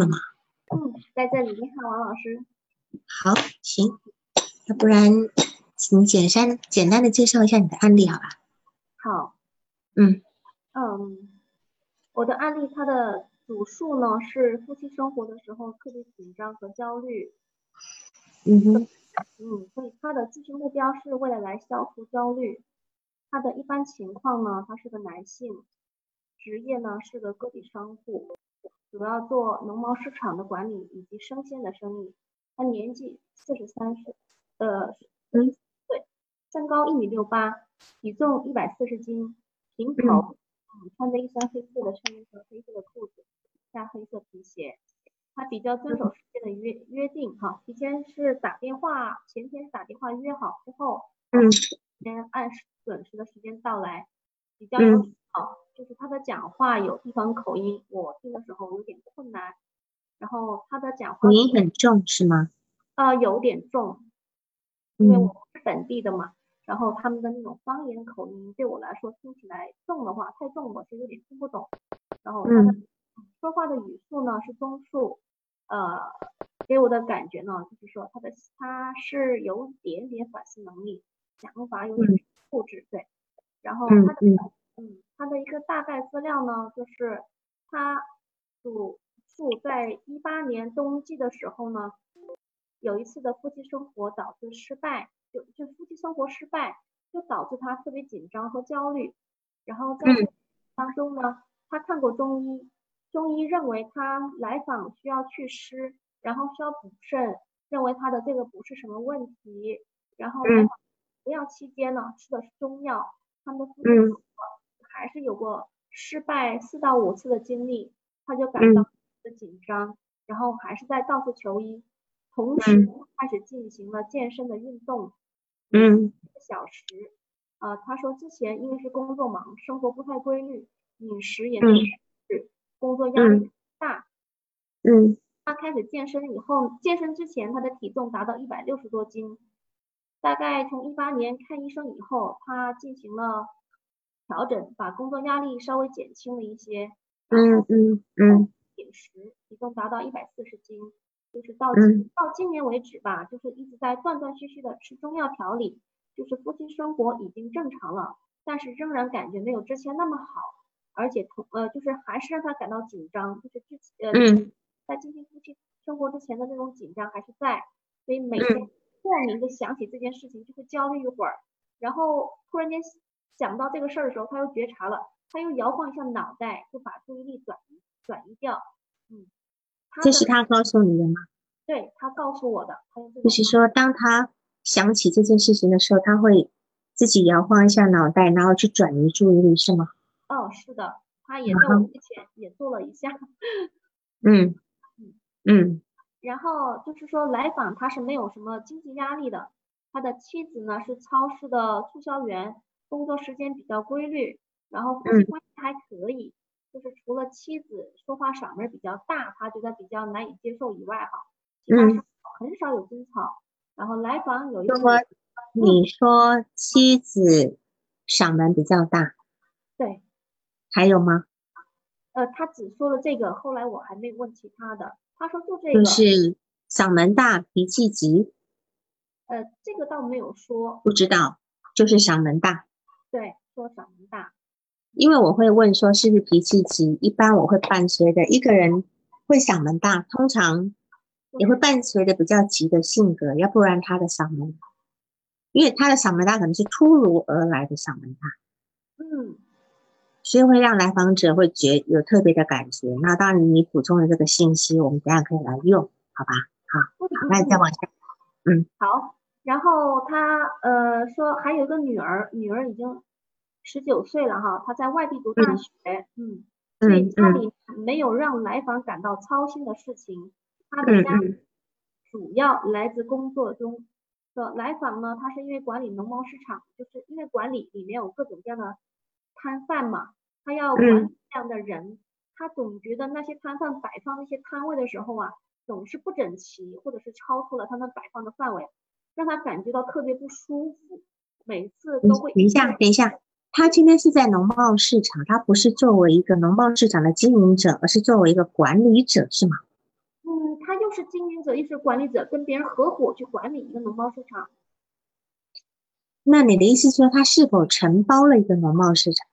了吗？嗯，在这里。你好，王老师。好，行。要不然，请简单简单的介绍一下你的案例，好吧？好。嗯嗯，我的案例它的主诉呢是夫妻生活的时候特别紧张和焦虑。嗯哼。嗯，所以他的咨询目标是为了来消除焦虑。他的一般情况呢，他是个男性，职业呢是个个体商户。主要做农贸市场的管理以及生鲜的生意。他年纪四十三岁，呃，嗯，对，身高一米六八，体重一百四十斤，平头，嗯，穿着一身黑色的衬衣和黑色的裤子，加黑色皮鞋。他比较遵守时间的约约定，哈，提前是打电话，前天打电话约好之后，嗯，先按时准时的时间到来，比较有礼貌。就是他的讲话有地方口音，我听的时候有点困难。然后他的讲话口音很重是吗？呃，有点重，因为我是本地的嘛。然后他们的那种方言口音对我来说听起来重的话太重，我是有点听不懂。然后他的说话的语速呢是中速，呃，给我的感觉呢就是说他的他是有一点点反思能力，想法有点固执，对。然后他的嗯。他的一个大概资料呢，就是他主诉在一八年冬季的时候呢，有一次的夫妻生活导致失败，就就夫妻生活失败，就导致他特别紧张和焦虑。然后在当中呢，他看过中医，中医认为他来访需要祛湿，然后需要补肾，认为他的这个不是什么问题。然后服药期间呢，吃的是中药，他们的夫妻生活。还是有过失败四到五次的经历，他就感到的紧张，然后还是在到处求医，同时开始进行了健身的运动，嗯，一个小时，啊，他说之前因为是工作忙，生活不太规律，饮食也是工作压力大，嗯，他开始健身以后，健身之前他的体重达到一百六十多斤，大概从一八年看医生以后，他进行了。调整，把工作压力稍微减轻了一些。嗯嗯嗯。饮食一共达到一百四十斤，就是到到今年为止吧，就是一直在断断续续的吃中药调理，就是夫妻生活已经正常了，但是仍然感觉没有之前那么好，而且同呃就是还是让他感到紧张，就是之前呃在进行夫妻生活之前的那种紧张还是在，所以每天莫名的想起这件事情就会焦虑一会儿，然后突然间。想到这个事儿的时候，他又觉察了，他又摇晃一下脑袋，就把注意力转移转移掉。嗯，这是他告诉你的吗？对他告诉我的。就是说，当他想起这件事情的时候，他会自己摇晃一下脑袋，然后去转移注意力，是吗？哦，是的，他也在我之前也做了一下。嗯嗯嗯。然后就是说，来访他是没有什么经济压力的，他的妻子呢是超市的促销员。工作时间比较规律，然后夫妻关系还可以，就是除了妻子说话嗓门比较大，他觉得比较难以接受以外，哈，其他很少有争吵。然后来访有一个，你说妻子嗓门比较大，对，还有吗？呃，他只说了这个，后来我还没问其他的。他说就这个，就是嗓门大，脾气急。呃，这个倒没有说，不知道，就是嗓门大。对，说嗓门大，因为我会问说是不是脾气急，一般我会伴随着一个人会嗓门大，通常也会伴随着比较急的性格，要不然他的嗓门，因为他的嗓门大可能是突如而来的嗓门大，嗯，所以会让来访者会觉有特别的感觉。那当然你补充的这个信息，我们等下可以来用，好吧？好，那再往下，嗯，好。然后他呃说还有一个女儿，女儿已经十九岁了哈，她在外地读大学，嗯，所以家里没有让来访感到操心的事情。他的家主要来自工作中的来访呢，他是因为管理农贸市场，就是因为管理里面有各种各样的摊贩嘛，他要管理这样的人，他总觉得那些摊贩摆放那些摊位的时候啊，总是不整齐，或者是超出了他们摆放的范围。让他感觉到特别不舒服，每次都会。等一下，等一下，他今天是在农贸市场，他不是作为一个农贸市场的经营者，而是作为一个管理者，是吗？嗯，他又是经营者又是管理者，跟别人合伙去管理一个农贸市场。那你的意思说，他是否承包了一个农贸市场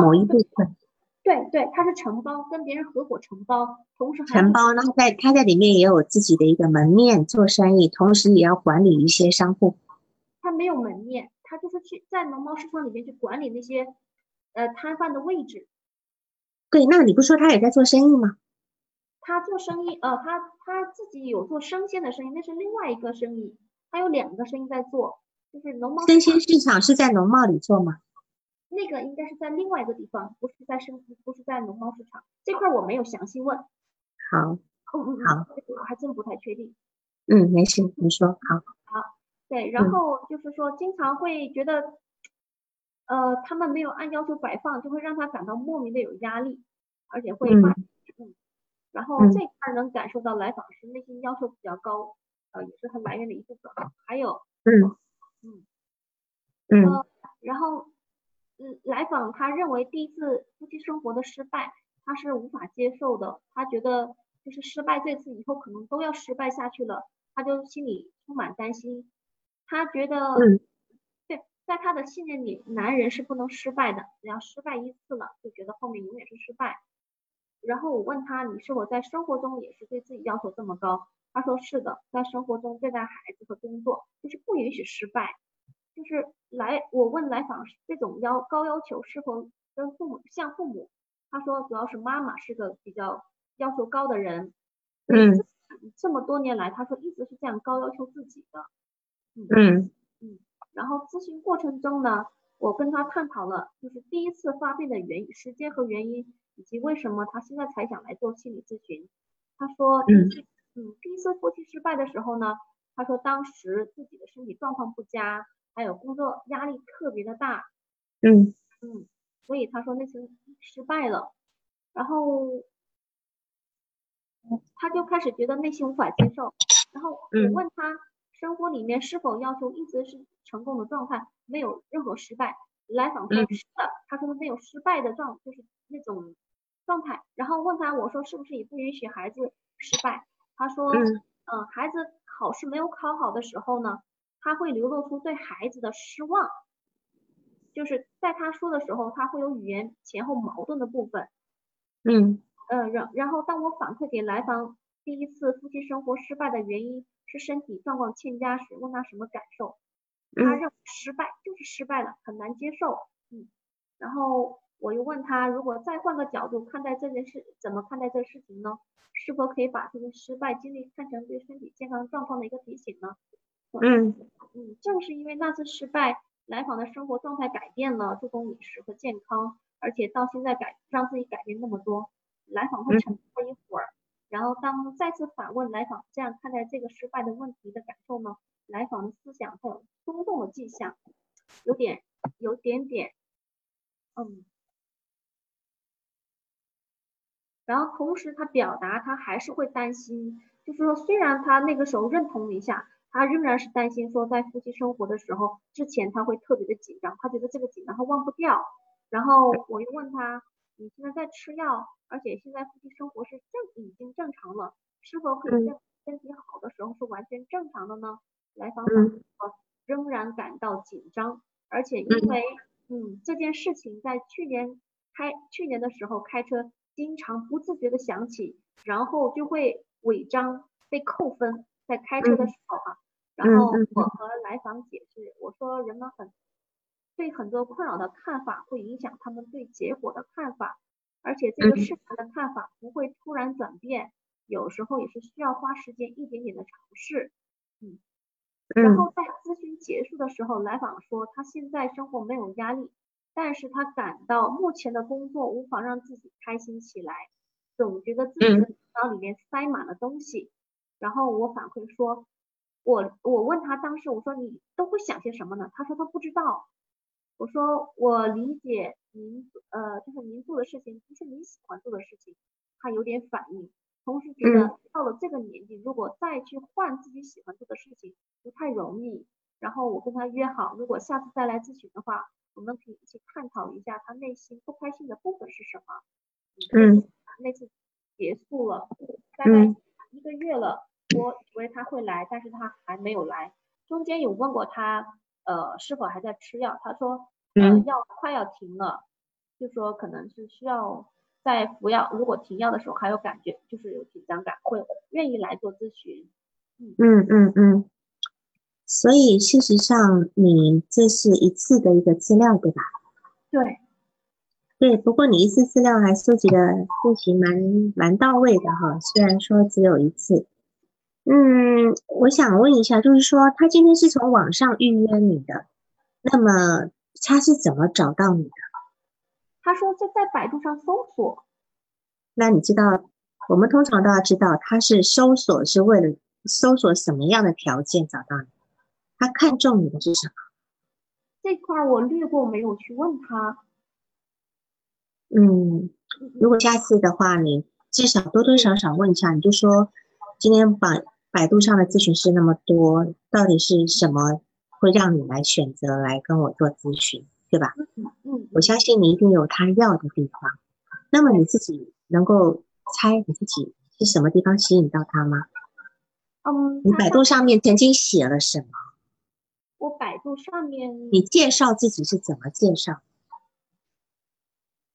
某一部分？对对，他是承包，跟别人合伙承包，同时承包，然后在他在里面也有自己的一个门面做生意，同时也要管理一些商户。他没有门面，他就是去在农贸市场里面去管理那些呃摊贩的位置。对，那你不说他也在做生意吗？他做生意，呃，他他自己有做生鲜的生意，那是另外一个生意，他有两个生意在做，就是农贸。生鲜市场是在农贸里做吗？那个应该是在另外一个地方，不是在生，不是在农贸市场这块，我没有详细问。好，嗯嗯好，我还真不太确定。嗯，没事，你说好。好，对，然后就是说，经常会觉得，呃，他们没有按要求摆放，就会让他感到莫名的有压力，而且会发。嗯。然后这块能感受到来访时内心要求比较高，呃，也是他来源的一部分。还有，嗯嗯嗯，然后。嗯，来访他认为第一次夫妻生活的失败，他是无法接受的。他觉得就是失败这次以后可能都要失败下去了，他就心里充满担心。他觉得，嗯对，在他的信念里，男人是不能失败的，只要失败一次了，就觉得后面永远是失败。然后我问他，你是否在生活中也是对自己要求这么高？他说是的，在生活中对待孩子和工作就是不允许失败。就是来，我问来访这种要高要求是否跟父母像父母？他说主要是妈妈是个比较要求高的人。嗯，这么多年来，他说一直是这样高要求自己的。嗯嗯。然后咨询过程中呢，我跟他探讨了就是第一次发病的原因、时间和原因，以及为什么他现在才想来做心理咨询。他说，嗯嗯，第一次夫妻失败的时候呢，他说当时自己的身体状况不佳。还有工作压力特别的大，嗯嗯，所以他说那次失败了，然后他就开始觉得内心无法接受，然后我问他生活里面是否要求一直是成功的状态，没有任何失败。来访说是的，他说没有失败的状，就是那种状态。然后问他我说是不是也不允许孩子失败？他说嗯，孩子考试没有考好的时候呢？他会流露出对孩子的失望，就是在他说的时候，他会有语言前后矛盾的部分。嗯，呃，然然后当我反馈给来访第一次夫妻生活失败的原因是身体状况欠佳时，问他什么感受，他认为失败就是失败了，很难接受。嗯，然后我又问他，如果再换个角度看待这件事，怎么看待这事情呢？是否可以把这个失败经历看成对身体健康状况的一个提醒呢？嗯嗯，正是因为那次失败，来访的生活状态改变了，注重饮食和健康，而且到现在改让自己改变那么多。来访会沉默一会儿，然后当再次反问来访这样看待这个失败的问题的感受呢？来访的思想有松动的迹象，有点有点点，嗯，然后同时他表达他还是会担心，就是说虽然他那个时候认同了一下。他仍然是担心说，在夫妻生活的时候，之前他会特别的紧张，他觉得这个紧张他忘不掉。然后我又问他，你现在在吃药，而且现在夫妻生活是正已经正常了，是否可以在身体好的时候是完全正常的呢？来访者说，仍然感到紧张，而且因为嗯这件事情在去年开去年的时候开车经常不自觉的想起，然后就会违章被扣分。在开车的时候啊，然后我和来访解释，我说人们很对很多困扰的看法会影响他们对结果的看法，而且这个事情的看法不会突然转变，有时候也是需要花时间一点点的尝试。嗯，然后在咨询结束的时候，来访说他现在生活没有压力，但是他感到目前的工作无法让自己开心起来，总觉得自己的脑里面塞满了东西。然后我反馈说，我我问他当时我说你都会想些什么呢？他说他不知道。我说我理解您呃就是您做的事情不是你喜欢做的事情，他有点反应，同时觉得到了这个年纪如果再去换自己喜欢做的事情不太容易。然后我跟他约好，如果下次再来咨询的话，我们可以一起探讨一下他内心不开心的部分是什么。嗯，那次结束了，大概一个月。月了，我以为他会来，但是他还没有来。中间有问过他，呃，是否还在吃药，他说，嗯，药快要停了，就说可能是需要在服药，如果停药的时候还有感觉，就是有紧张感，会愿意来做咨询。嗯嗯嗯。所以事实上，你这是一次的一个资料，对吧？对。对，不过你一次资料还收集的进行蛮蛮到位的哈，虽然说只有一次。嗯，我想问一下，就是说他今天是从网上预约你的，那么他是怎么找到你的？他说在在百度上搜索。那你知道，我们通常都要知道他是搜索是为了搜索什么样的条件找到你？他看中你的是什么？这块我略过，没有去问他。嗯，如果下次的话，你至少多多少少问一下，你就说今天百百度上的咨询师那么多，到底是什么会让你来选择来跟我做咨询，对吧？嗯嗯，我相信你一定有他要的地方。那么你自己能够猜你自己是什么地方吸引到他吗？嗯，你百度上面曾经写了什么？我百度上面，你介绍自己是怎么介绍？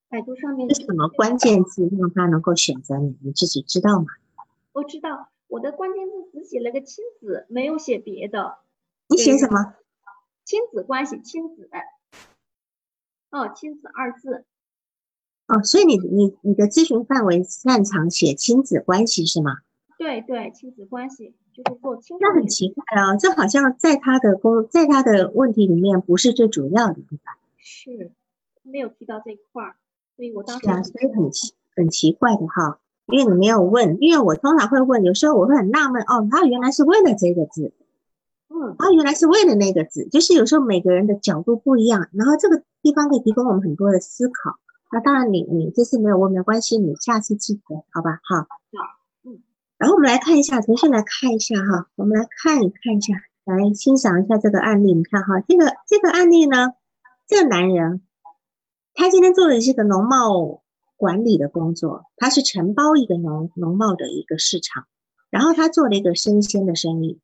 百度上面是什么关键字让他能够选择你？你自己知道吗？我知道，我的关键字只写了个亲子，没有写别的。你写什么？亲子关系，亲子。哦，亲子二字。哦，所以你你你的咨询范围擅长写亲子关系是吗？对对，亲子关系就是做亲。那很奇怪啊，这好像在他的工，在他的问题里面不是最主要的，对吧？是，没有提到这一块儿。所以我当时啊，所以很奇很奇怪的哈，因为你没有问，因为我通常会问，有时候我会很纳闷哦，他原来是为了这个字，嗯，他原来是为了那个字，就是有时候每个人的角度不一样，然后这个地方可以提供我们很多的思考。那当然，你你这次没有问没关系，你下次记得好吧？好，嗯，然后我们来看一下，重新来看一下哈，我们来看一看一下，来欣赏一下这个案例。你看哈，这个这个案例呢，这个男人。他今天做的是个农贸管理的工作，他是承包一个农农贸的一个市场，然后他做了一个生鲜的生意。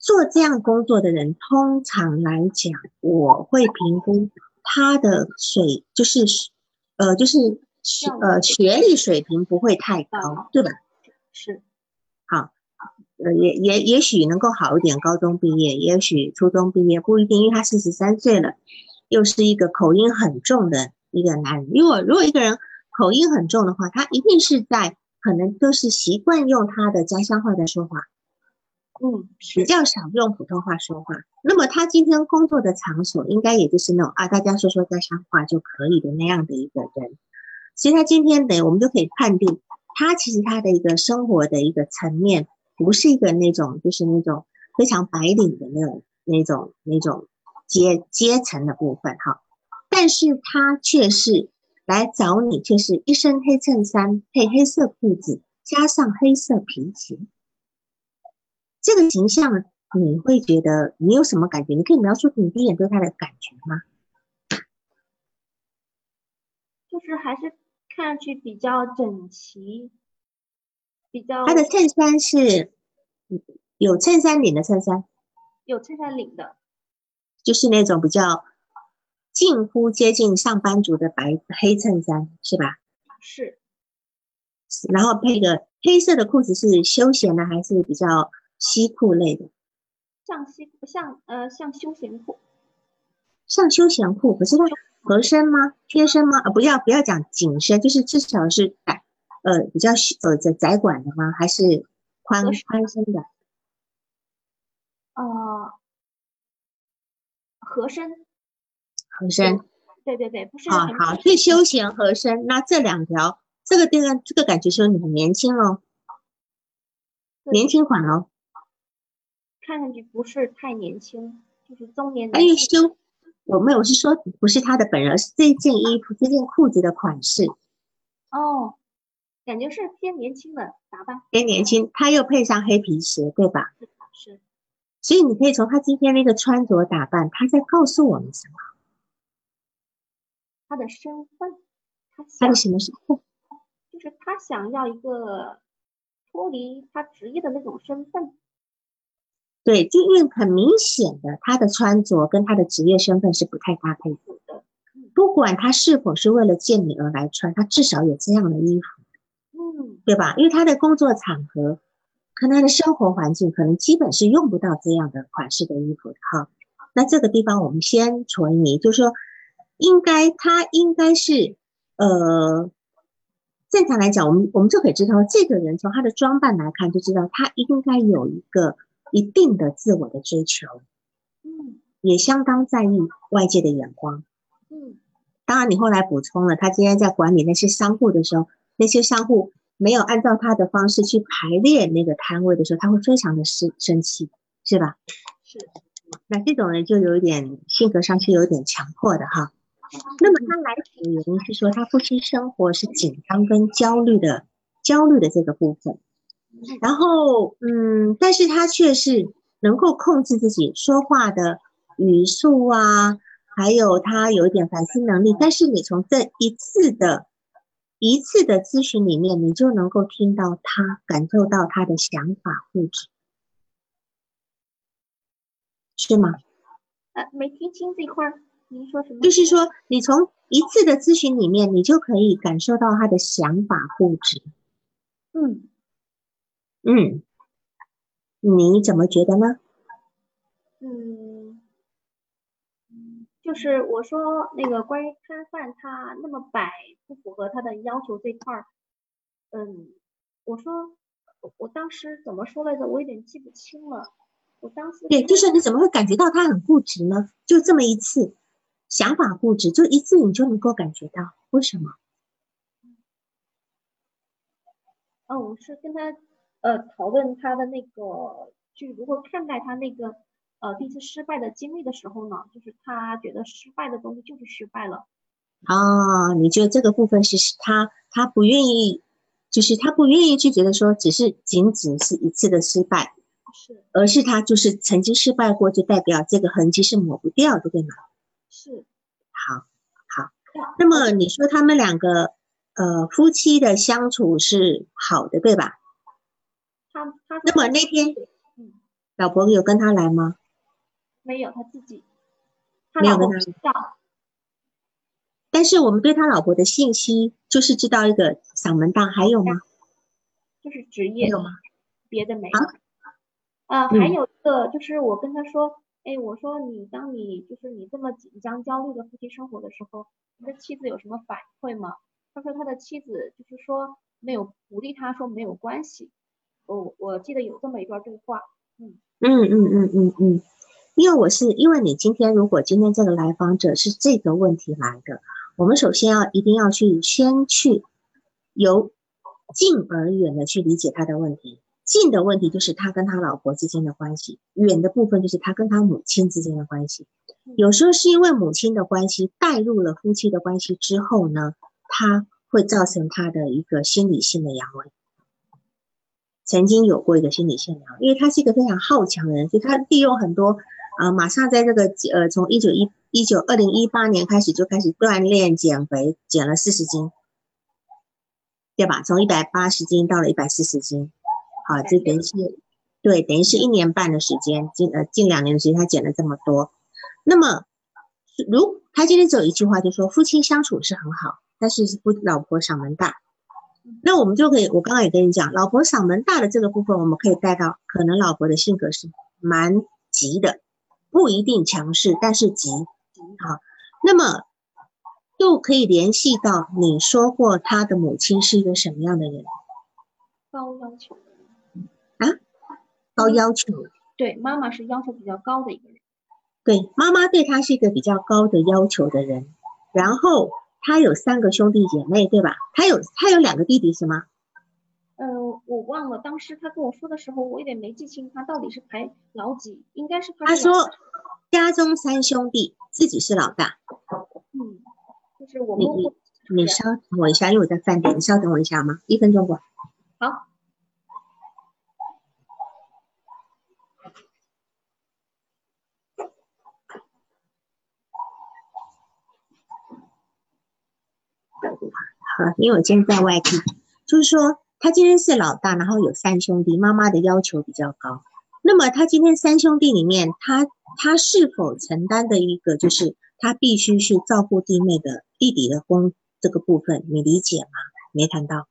做这样工作的人，通常来讲，我会评估他的水，就是呃，就是学呃学历水平不会太高，对吧？是，好，呃，也也也许能够好一点，高中毕业，也许初中毕业，不一定，因为他四十三岁了。又是一个口音很重的一个男人。如果如果一个人口音很重的话，他一定是在可能都是习惯用他的家乡话在说话，嗯，比较少用普通话说话。那么他今天工作的场所应该也就是那种啊，大家说说家乡话就可以的那样的一个人。所以他今天的我们就可以判定，他其实他的一个生活的一个层面，不是一个那种就是那种非常白领的那种那种那种。阶阶层的部分哈，但是他却是来找你，却是一身黑衬衫配黑色裤子，加上黑色皮鞋，这个形象你会觉得你有什么感觉？你可以描述你第一眼对他的感觉吗？就是还是看上去比较整齐，比较他的衬衫是有衬衫领的衬衫，有衬衫领的。就是那种比较近乎接近上班族的白黑衬衫，是吧？是。然后配个黑色的裤子，是休闲的还是比较西裤类的？像西像呃像休闲裤，像休闲裤，可是它合身吗？贴身吗？呃，不要不要讲紧身，就是至少是窄呃比较呃窄窄管的吗？还是宽宽身的？呃。合身，合身，对对对，不是好好最休闲合身。那这两条，这个这个这个感觉说你很年轻哦，年轻款哦，看上去不是太年轻，就是中年。哎，修，我没有是说不是他的本人，是这件衣服、这件裤子的款式。哦，感觉是偏年轻的打扮，偏年轻，他又配上黑皮鞋，对吧？是。所以你可以从他今天那个穿着打扮，他在告诉我们什么？他的身份，他的什么身份？就是他想要一个脱离他职业的那种身份。对，就因为很明显的，他的穿着跟他的职业身份是不太搭配的。不管他是否是为了见你而来穿，他至少有这样的衣服，嗯，对吧？因为他的工作场合，可能他的生活环境，可能基本是用不到这样的款式的衣服的哈。那这个地方我们先存疑，就是说，应该他应该是，呃，正常来讲，我们我们就可以知道，这个人从他的装扮来看，就知道他应该有一个一定的自我的追求，嗯，也相当在意外界的眼光，嗯，当然你后来补充了，他今天在管理那些商户的时候，那些商户没有按照他的方式去排列那个摊位的时候，他会非常的生生气，是吧？是。那这种人就有点性格上是有点强迫的哈。那么他来此的原因是说他夫妻生活是紧张跟焦虑的，焦虑的这个部分。然后嗯，但是他却是能够控制自己说话的语速啊，还有他有一点反思能力。但是你从这一次的一次的咨询里面，你就能够听到他感受到他的想法固执。是吗？呃，没听清这块儿，您说什么？就是说，你从一次的咨询里面，你就可以感受到他的想法固执。嗯嗯，你怎么觉得呢？嗯，就是我说那个关于摊贩他那么摆不符合他的要求这块儿，嗯，我说我当时怎么说来着？我有点记不清了。我当时对，就是你怎么会感觉到他很固执呢？就这么一次，想法固执，就一次你就能够感觉到，为什么？哦，我是跟他呃讨论他的那个，就如何看待他那个呃第一次失败的经历的时候呢，就是他觉得失败的东西就是失败了。啊，你觉得这个部分是他他不愿意，就是他不愿意去觉得说只是仅仅是一次的失败。是，而是他就是曾经失败过，就代表这个痕迹是抹不掉的，对吗？是，好，好。那么你说他们两个呃夫妻的相处是好的，对吧？他他那么那天，嗯，老婆有跟他来吗？没有，他自己，他没有跟他。但是我们对他老婆的信息就是知道一个嗓门大，还有吗？就是职业有吗？别的没有。啊呃，还有一个就是我跟他说，哎，我说你当你就是你这么紧张焦虑的夫妻生活的时候，你的妻子有什么反馈吗？他说他的妻子就是说没有鼓励他说没有关系。我我记得有这么一段对话，嗯嗯嗯嗯嗯嗯，因为我是因为你今天如果今天这个来访者是这个问题来的，我们首先要一定要去先去由近而远的去理解他的问题。近的问题就是他跟他老婆之间的关系，远的部分就是他跟他母亲之间的关系。有时候是因为母亲的关系带入了夫妻的关系之后呢，他会造成他的一个心理性的阳痿。曾经有过一个心理性阳，因为他是一个非常好强的人，所以他利用很多啊，马上在这个呃，从一九一一九二零一八年开始就开始锻炼减肥，减了四十斤，对吧？从一百八十斤到了一百四十斤。好，这等于是，对，等于是一年半的时间，近呃近两年的时间，他减了这么多。那么，如他今天只有一句话，就说夫妻相处是很好，但是不老婆嗓门大。那我们就可以，我刚刚也跟你讲，老婆嗓门大的这个部分，我们可以带到，可能老婆的性格是蛮急的，不一定强势，但是急。好，那么又可以联系到你说过他的母亲是一个什么样的人？高要求。啊，高要求，对，妈妈是要求比较高的一个人。对，妈妈对他是一个比较高的要求的人。然后他有三个兄弟姐妹，对吧？他有他有两个弟弟是吗？呃，我忘了，当时他跟我说的时候，我有点没记清他到底是排老几，应该是他说家中三兄弟，自己是老大。嗯，就是我们你你稍等我一下，因为我在饭店，你稍等我一下吗？一分钟过。好。好，因为我今天在外地，就是说他今天是老大，然后有三兄弟，妈妈的要求比较高。那么他今天三兄弟里面，他他是否承担的一个就是他必须去照顾弟妹的弟弟的工这个部分，你理解吗？没谈到，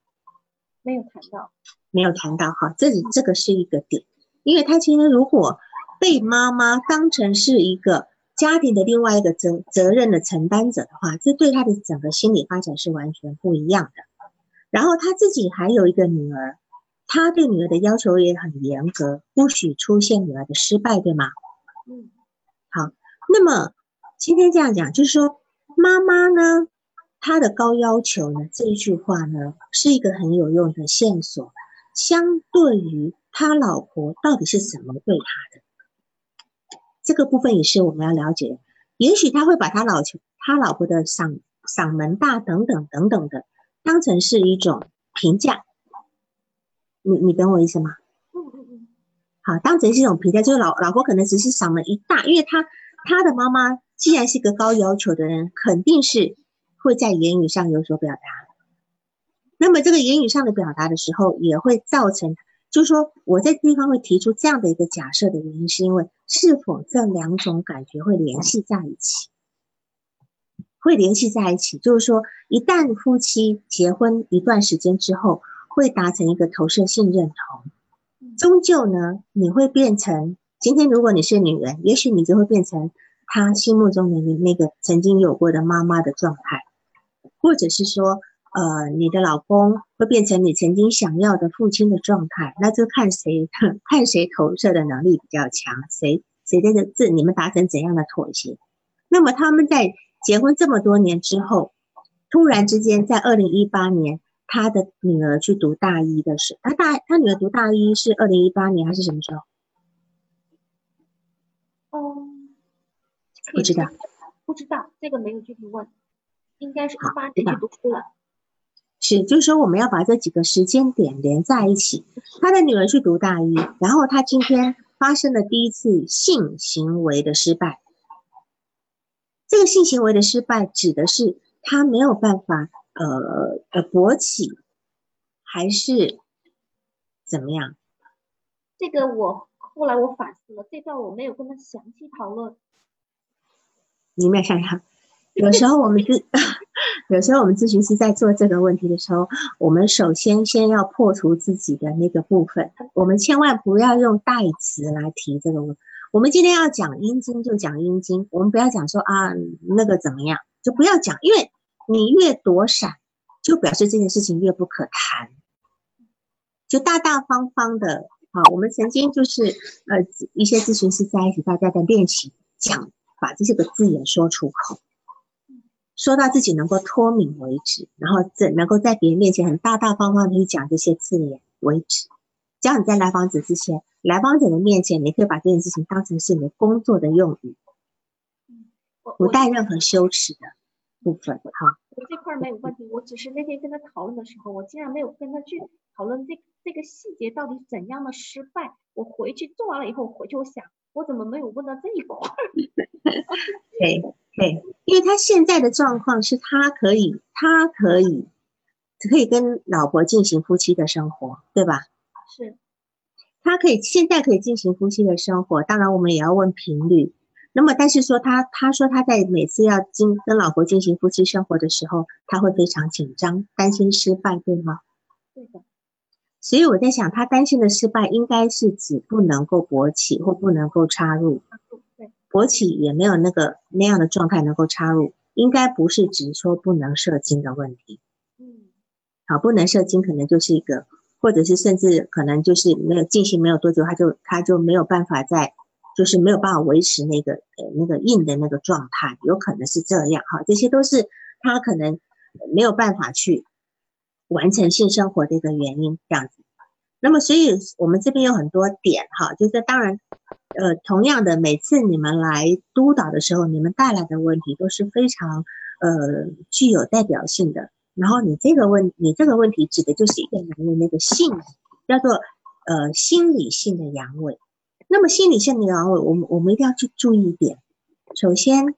没有谈到，没有谈到哈，这这个是一个点，因为他今天如果被妈妈当成是一个家庭的另外一个责责任的承担者的话，这对他的整个心理发展是完全不一样的。然后他自己还有一个女儿。他对女儿的要求也很严格，不许出现女儿的失败，对吗？嗯，好。那么今天这样讲，就是说妈妈呢，她的高要求呢，这一句话呢，是一个很有用的线索。相对于他老婆到底是怎么对他的，这个部分也是我们要了解的。也许他会把他老他老婆的嗓嗓门大等等等等的，当成是一种评价。你你懂我意思吗？好，当成是一种评价，就是老老婆可能只是嗓门一大，因为他他的妈妈既然是个高要求的人，肯定是会在言语上有所表达。那么这个言语上的表达的时候，也会造成，就是说我在地方会提出这样的一个假设的原因，是因为是否这两种感觉会联系在一起？会联系在一起，就是说一旦夫妻结婚一段时间之后。会达成一个投射性认同，终究呢，你会变成今天，如果你是女人，也许你就会变成他心目中的你那个曾经有过的妈妈的状态，或者是说，呃，你的老公会变成你曾经想要的父亲的状态，那就看谁 看谁投射的能力比较强，谁谁这个字你们达成怎样的妥协。那么他们在结婚这么多年之后，突然之间在二零一八年。他的女儿去读大一的时候，他大他女儿读大一是二零一八年还是什么时候？哦，不知道，不知道，这个没有具体问，应该是一八年去读书了。是，就是说我们要把这几个时间点连在一起。他的女儿去读大一，然后他今天发生了第一次性行为的失败。这个性行为的失败指的是他没有办法。呃呃，勃起还是怎么样？这个我后来我反思了，这段我没有跟他详细讨论。你没有想想，有时候我们咨，有时候我们咨询师在做这个问题的时候，我们首先先要破除自己的那个部分，我们千万不要用代词来提这个问。我们今天要讲阴茎就讲阴茎，我们不要讲说啊那个怎么样，就不要讲，因为。你越躲闪，就表示这件事情越不可谈。就大大方方的啊，我们曾经就是呃一些咨询师在一起，大家在练习讲，把这些个字眼说出口，说到自己能够脱敏为止，然后这能够在别人面前很大大方方的去讲这些字眼为止。只要你在来访者之前，来访者的面前，你可以把这件事情当成是你的工作的用语，不带任何羞耻的。部分哈，我这块没有问题。我只是那天跟他讨论的时候，我竟然没有跟他去讨论这这个细节到底怎样的失败。我回去做完了以后，回去我想，我怎么没有问到这一块？对对，因为他现在的状况是他可以，他可以可以跟老婆进行夫妻的生活，对吧？是，他可以现在可以进行夫妻的生活。当然，我们也要问频率。那么，但是说他，他说他在每次要进跟老婆进行夫妻生活的时候，他会非常紧张，担心失败，对吗？对的。所以我在想，他担心的失败应该是指不能够勃起或不能够插入。对。勃起也没有那个那样的状态能够插入，应该不是指说不能射精的问题。嗯。好，不能射精可能就是一个，或者是甚至可能就是没有进行没有多久，他就他就没有办法在。就是没有办法维持那个呃那个硬的那个状态，有可能是这样哈，这些都是他可能没有办法去完成性生活的一个原因这样子。那么，所以我们这边有很多点哈，就是当然，呃，同样的，每次你们来督导的时候，你们带来的问题都是非常呃具有代表性的。然后你这个问，你这个问题指的就是一个男人那个性，叫做呃心理性的阳痿。那么心理性的阳痿，我们我们一定要去注意一点。首先，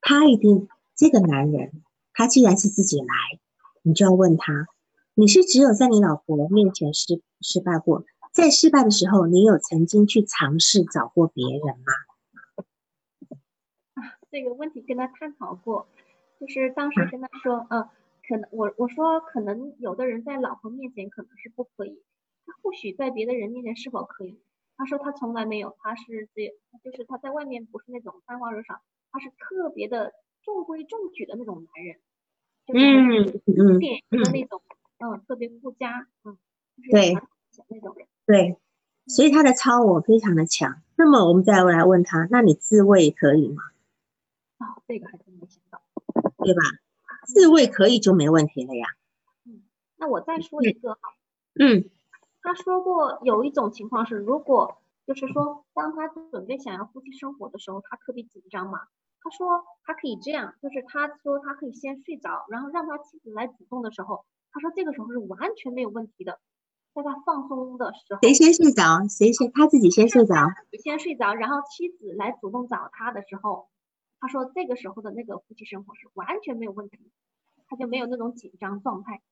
他一定这个男人，他既然是自己来，你就要问他，你是只有在你老婆面前失失败过，在失败的时候，你有曾经去尝试找过别人吗？啊，这个问题跟他探讨过，就是当时跟他说，嗯，可能我我说可能有的人在老婆面前可能是不可以，他或许在别的人面前是否可以？他说他从来没有，他是这，就是他在外面不是那种三花惹草，他是特别的中规中矩的那种男人，就是嗯典型的那种。嗯，特别顾家，嗯，对，那种人，对，所以他的超我非常的强。那么我们再来问他，那你自慰可以吗？哦，这个还真没想到，对吧？自慰可以就没问题了呀。嗯，那我再说一个哈，嗯，他说过有一种情况是，如果就是说，当他准备想要夫妻生活的时候，他特别紧张嘛。他说他可以这样，就是他说他可以先睡着，然后让他妻子来主动的时候。他说这个时候是完全没有问题的，在他放松的时候，谁先睡着，谁先他自己先睡着，先睡着，然后妻子来主动找他的时候，他说这个时候的那个夫妻生活是完全没有问题，他就没有那种紧张状态。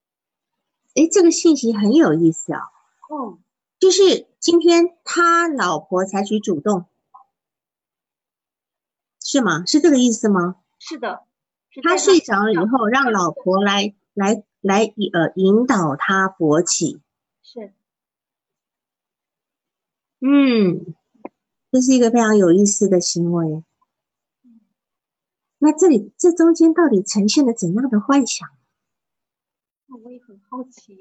哎，这个信息很有意思啊。嗯，就是今天他老婆采取主动，是吗？是这个意思吗？是的，他睡着了以后，让老婆来来。来呃引导他勃起，是，嗯，这是一个非常有意思的行为。那这里这中间到底呈现了怎样的幻想？那我也很好奇。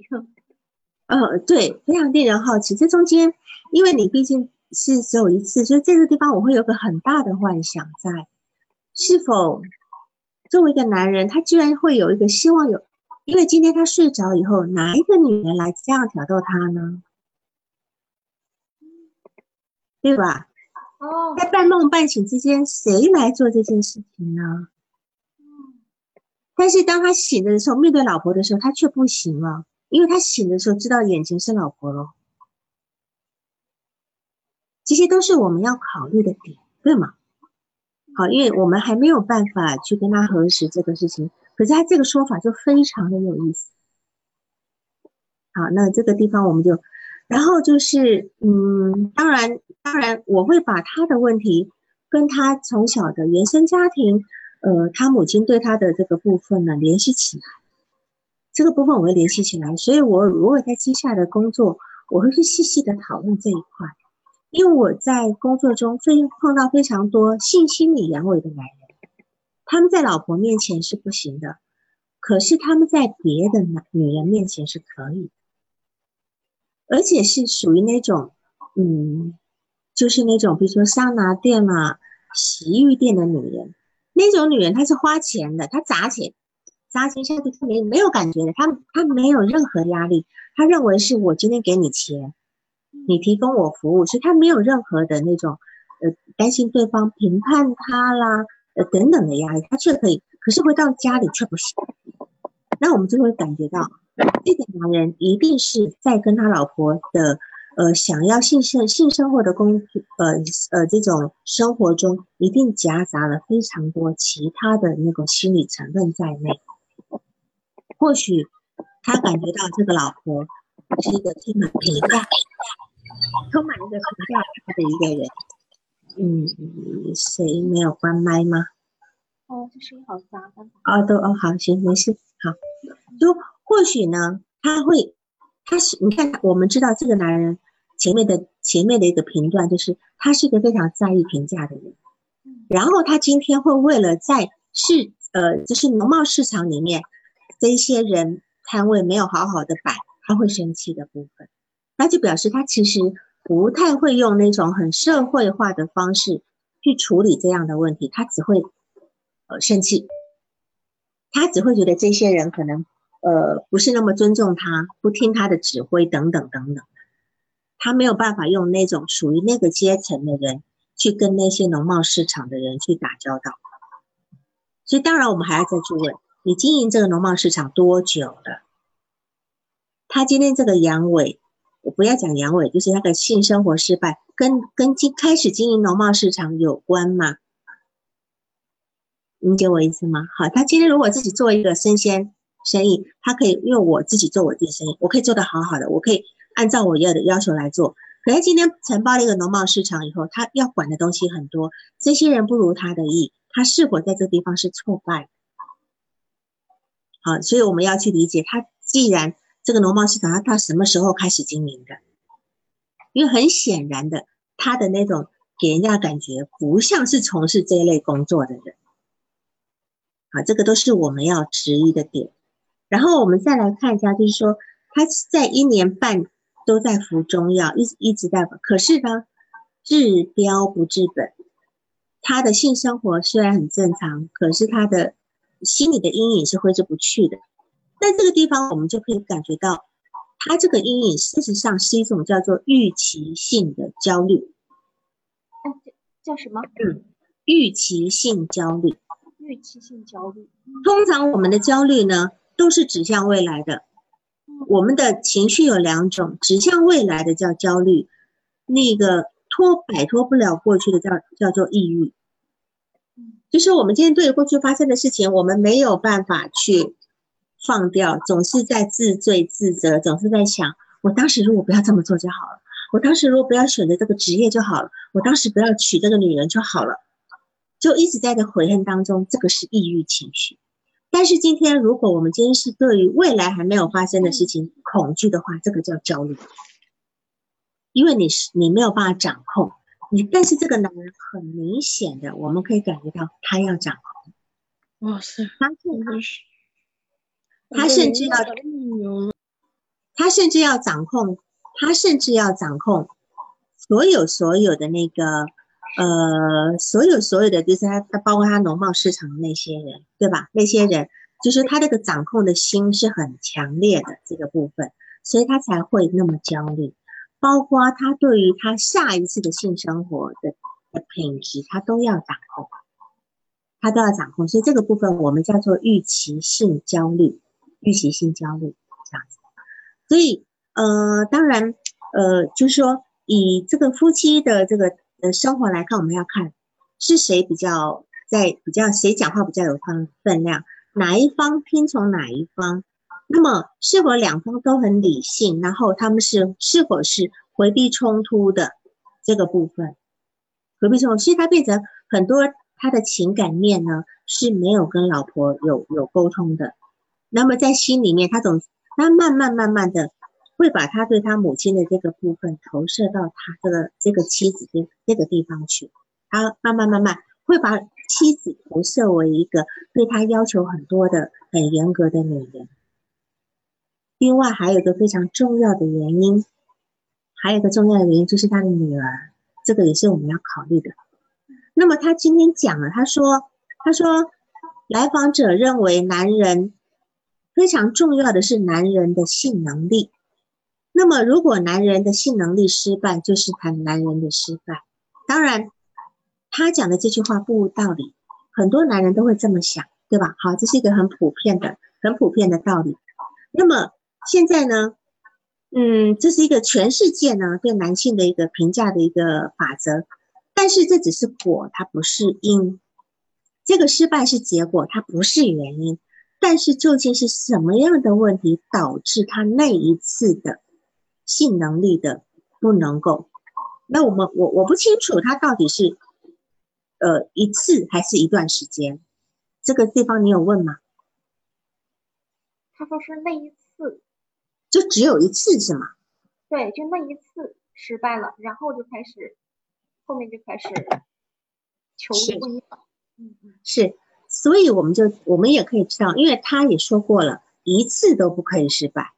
呃，对，非常令人好奇。这中间，因为你毕竟是只有一次，所以这个地方我会有个很大的幻想在：是否作为一个男人，他居然会有一个希望有。因为今天他睡着以后，哪一个女人来这样挑逗他呢？对吧？哦，在半梦半醒之间，谁来做这件事情呢？但是当他醒的时候，面对老婆的时候，他却不行了，因为他醒的时候知道眼前是老婆了。这些都是我们要考虑的点，对吗？好，因为我们还没有办法去跟他核实这个事情。可是他这个说法就非常的有意思。好，那这个地方我们就，然后就是，嗯，当然，当然，我会把他的问题跟他从小的原生家庭，呃，他母亲对他的这个部分呢联系起来。这个部分我会联系起来，所以我如果在接下来的工作，我会去细细的讨论这一块，因为我在工作中非碰到非常多性心理阳痿的男人。他们在老婆面前是不行的，可是他们在别的男女人面前是可以，而且是属于那种，嗯，就是那种，比如说桑拿店啊、洗浴店的女人，那种女人她是花钱的，她砸钱，砸钱下去她没没有感觉的，她她没有任何压力，她认为是我今天给你钱，你提供我服务，所以她没有任何的那种，呃，担心对方评判她啦。呃，等等的压力，他却可以，可是回到家里却不行。那我们就会感觉到，这个男人一定是在跟他老婆的，呃，想要性生性生活的工，呃呃，这种生活中，一定夹杂了非常多其他的那个心理成分在内。或许他感觉到这个老婆是一个充满评价、充满一个评价他的一个人。嗯，谁没有关麦吗？哦，这声音好杂。哦，都哦，好，行，没事，好。就或许呢，他会，他是你看，我们知道这个男人前面的前面的一个评断，就是他是一个非常在意评价的人。然后他今天会为了在市呃，就是农贸市场里面这一些人摊位没有好好的摆，他会生气的部分，那就表示他其实。不太会用那种很社会化的方式去处理这样的问题，他只会呃生气，他只会觉得这些人可能呃不是那么尊重他，不听他的指挥等等等等，他没有办法用那种属于那个阶层的人去跟那些农贸市场的人去打交道，所以当然我们还要再去问，你经营这个农贸市场多久了？他今天这个阳痿。我不要讲阳痿，就是他的性生活失败，跟跟经开始经营农贸市场有关吗？理解我意思吗？好，他今天如果自己做一个生鲜生意，他可以因为我自己做我自己生意，我可以做得好好的，我可以按照我要的要求来做。可是今天承包了一个农贸市场以后，他要管的东西很多，这些人不如他的意，他是否在这地方是挫败？好，所以我们要去理解他，既然这个农贸市场他到什么时候开始经营的？因为很显然的，他的那种给人家感觉不像是从事这一类工作的人。好，这个都是我们要质疑的点。然后我们再来看一下，就是说他在一年半。都在服中药，一一直在，可是呢，治标不治本。他的性生活虽然很正常，可是他的心理的阴影是挥之不去的。在这个地方，我们就可以感觉到，他这个阴影事实上是一种叫做预期性的焦虑。哎，叫什么？嗯，预期性焦虑。预期性焦虑。通常我们的焦虑呢，都是指向未来的。我们的情绪有两种，指向未来的叫焦虑，那个脱摆脱不了过去的叫叫做抑郁。就是我们今天对过去发生的事情，我们没有办法去放掉，总是在自罪自责，总是在想，我当时如果不要这么做就好了，我当时如果不要选择这个职业就好了，我当时不要娶这个女人就好了，就一直在这悔恨当中，这个是抑郁情绪。但是今天，如果我们今天是对于未来还没有发生的事情恐惧的话，这个叫焦虑，因为你是你没有办法掌控你。但是这个男人很明显的，我们可以感觉到他要掌控。哇塞，他他甚至要，他甚至要掌控，他甚至要掌控所有所有的那个。呃，所有所有的，就是他，他包括他农贸市场的那些人，对吧？那些人就是他这个掌控的心是很强烈的这个部分，所以他才会那么焦虑。包括他对于他下一次的性生活的的品质，他都要掌控，他都要掌控。所以这个部分我们叫做预期性焦虑，预期性焦虑这样子。所以呃，当然呃，就是说以这个夫妻的这个。呃生活来看，我们要看是谁比较在比较谁讲话比较有分分量，哪一方听从哪一方。那么是否两方都很理性？然后他们是是否是回避冲突的这个部分？回避冲突，所以他变成很多他的情感面呢是没有跟老婆有有沟通的。那么在心里面，他总他慢慢慢慢的。会把他对他母亲的这个部分投射到他这个这个妻子这这个地方去，他慢慢慢慢会把妻子投射为一个对他要求很多的很严格的女人。另外还有一个非常重要的原因，还有一个重要的原因就是他的女儿，这个也是我们要考虑的。那么他今天讲了，他说他说来访者认为男人非常重要的是男人的性能力。那么，如果男人的性能力失败，就是谈男人的失败。当然，他讲的这句话不无道理，很多男人都会这么想，对吧？好，这是一个很普遍的、很普遍的道理。那么现在呢，嗯，这是一个全世界呢对男性的一个评价的一个法则。但是这只是果，它不是因。这个失败是结果，它不是原因。但是究竟是什么样的问题导致他那一次的？性能力的不能够，那我们我我不清楚他到底是呃一次还是一段时间，这个地方你有问吗？他说是那一次，就只有一次是吗？对，就那一次失败了，然后就开始后面就开始求婚了。嗯嗯，是，所以我们就我们也可以知道，因为他也说过了一次都不可以失败，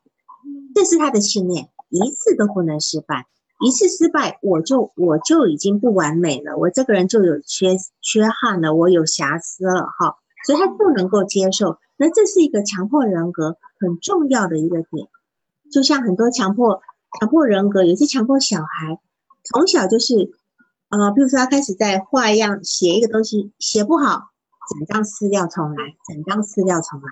这是他的信念。一次都不能失败，一次失败我就我就已经不完美了，我这个人就有缺缺憾了，我有瑕疵了哈，所以他不能够接受。那这是一个强迫人格很重要的一个点，就像很多强迫强迫人格，有些强迫小孩从小就是，呃，比如说他开始在画一样写一个东西写不好，整张撕掉重来，整张撕掉重来，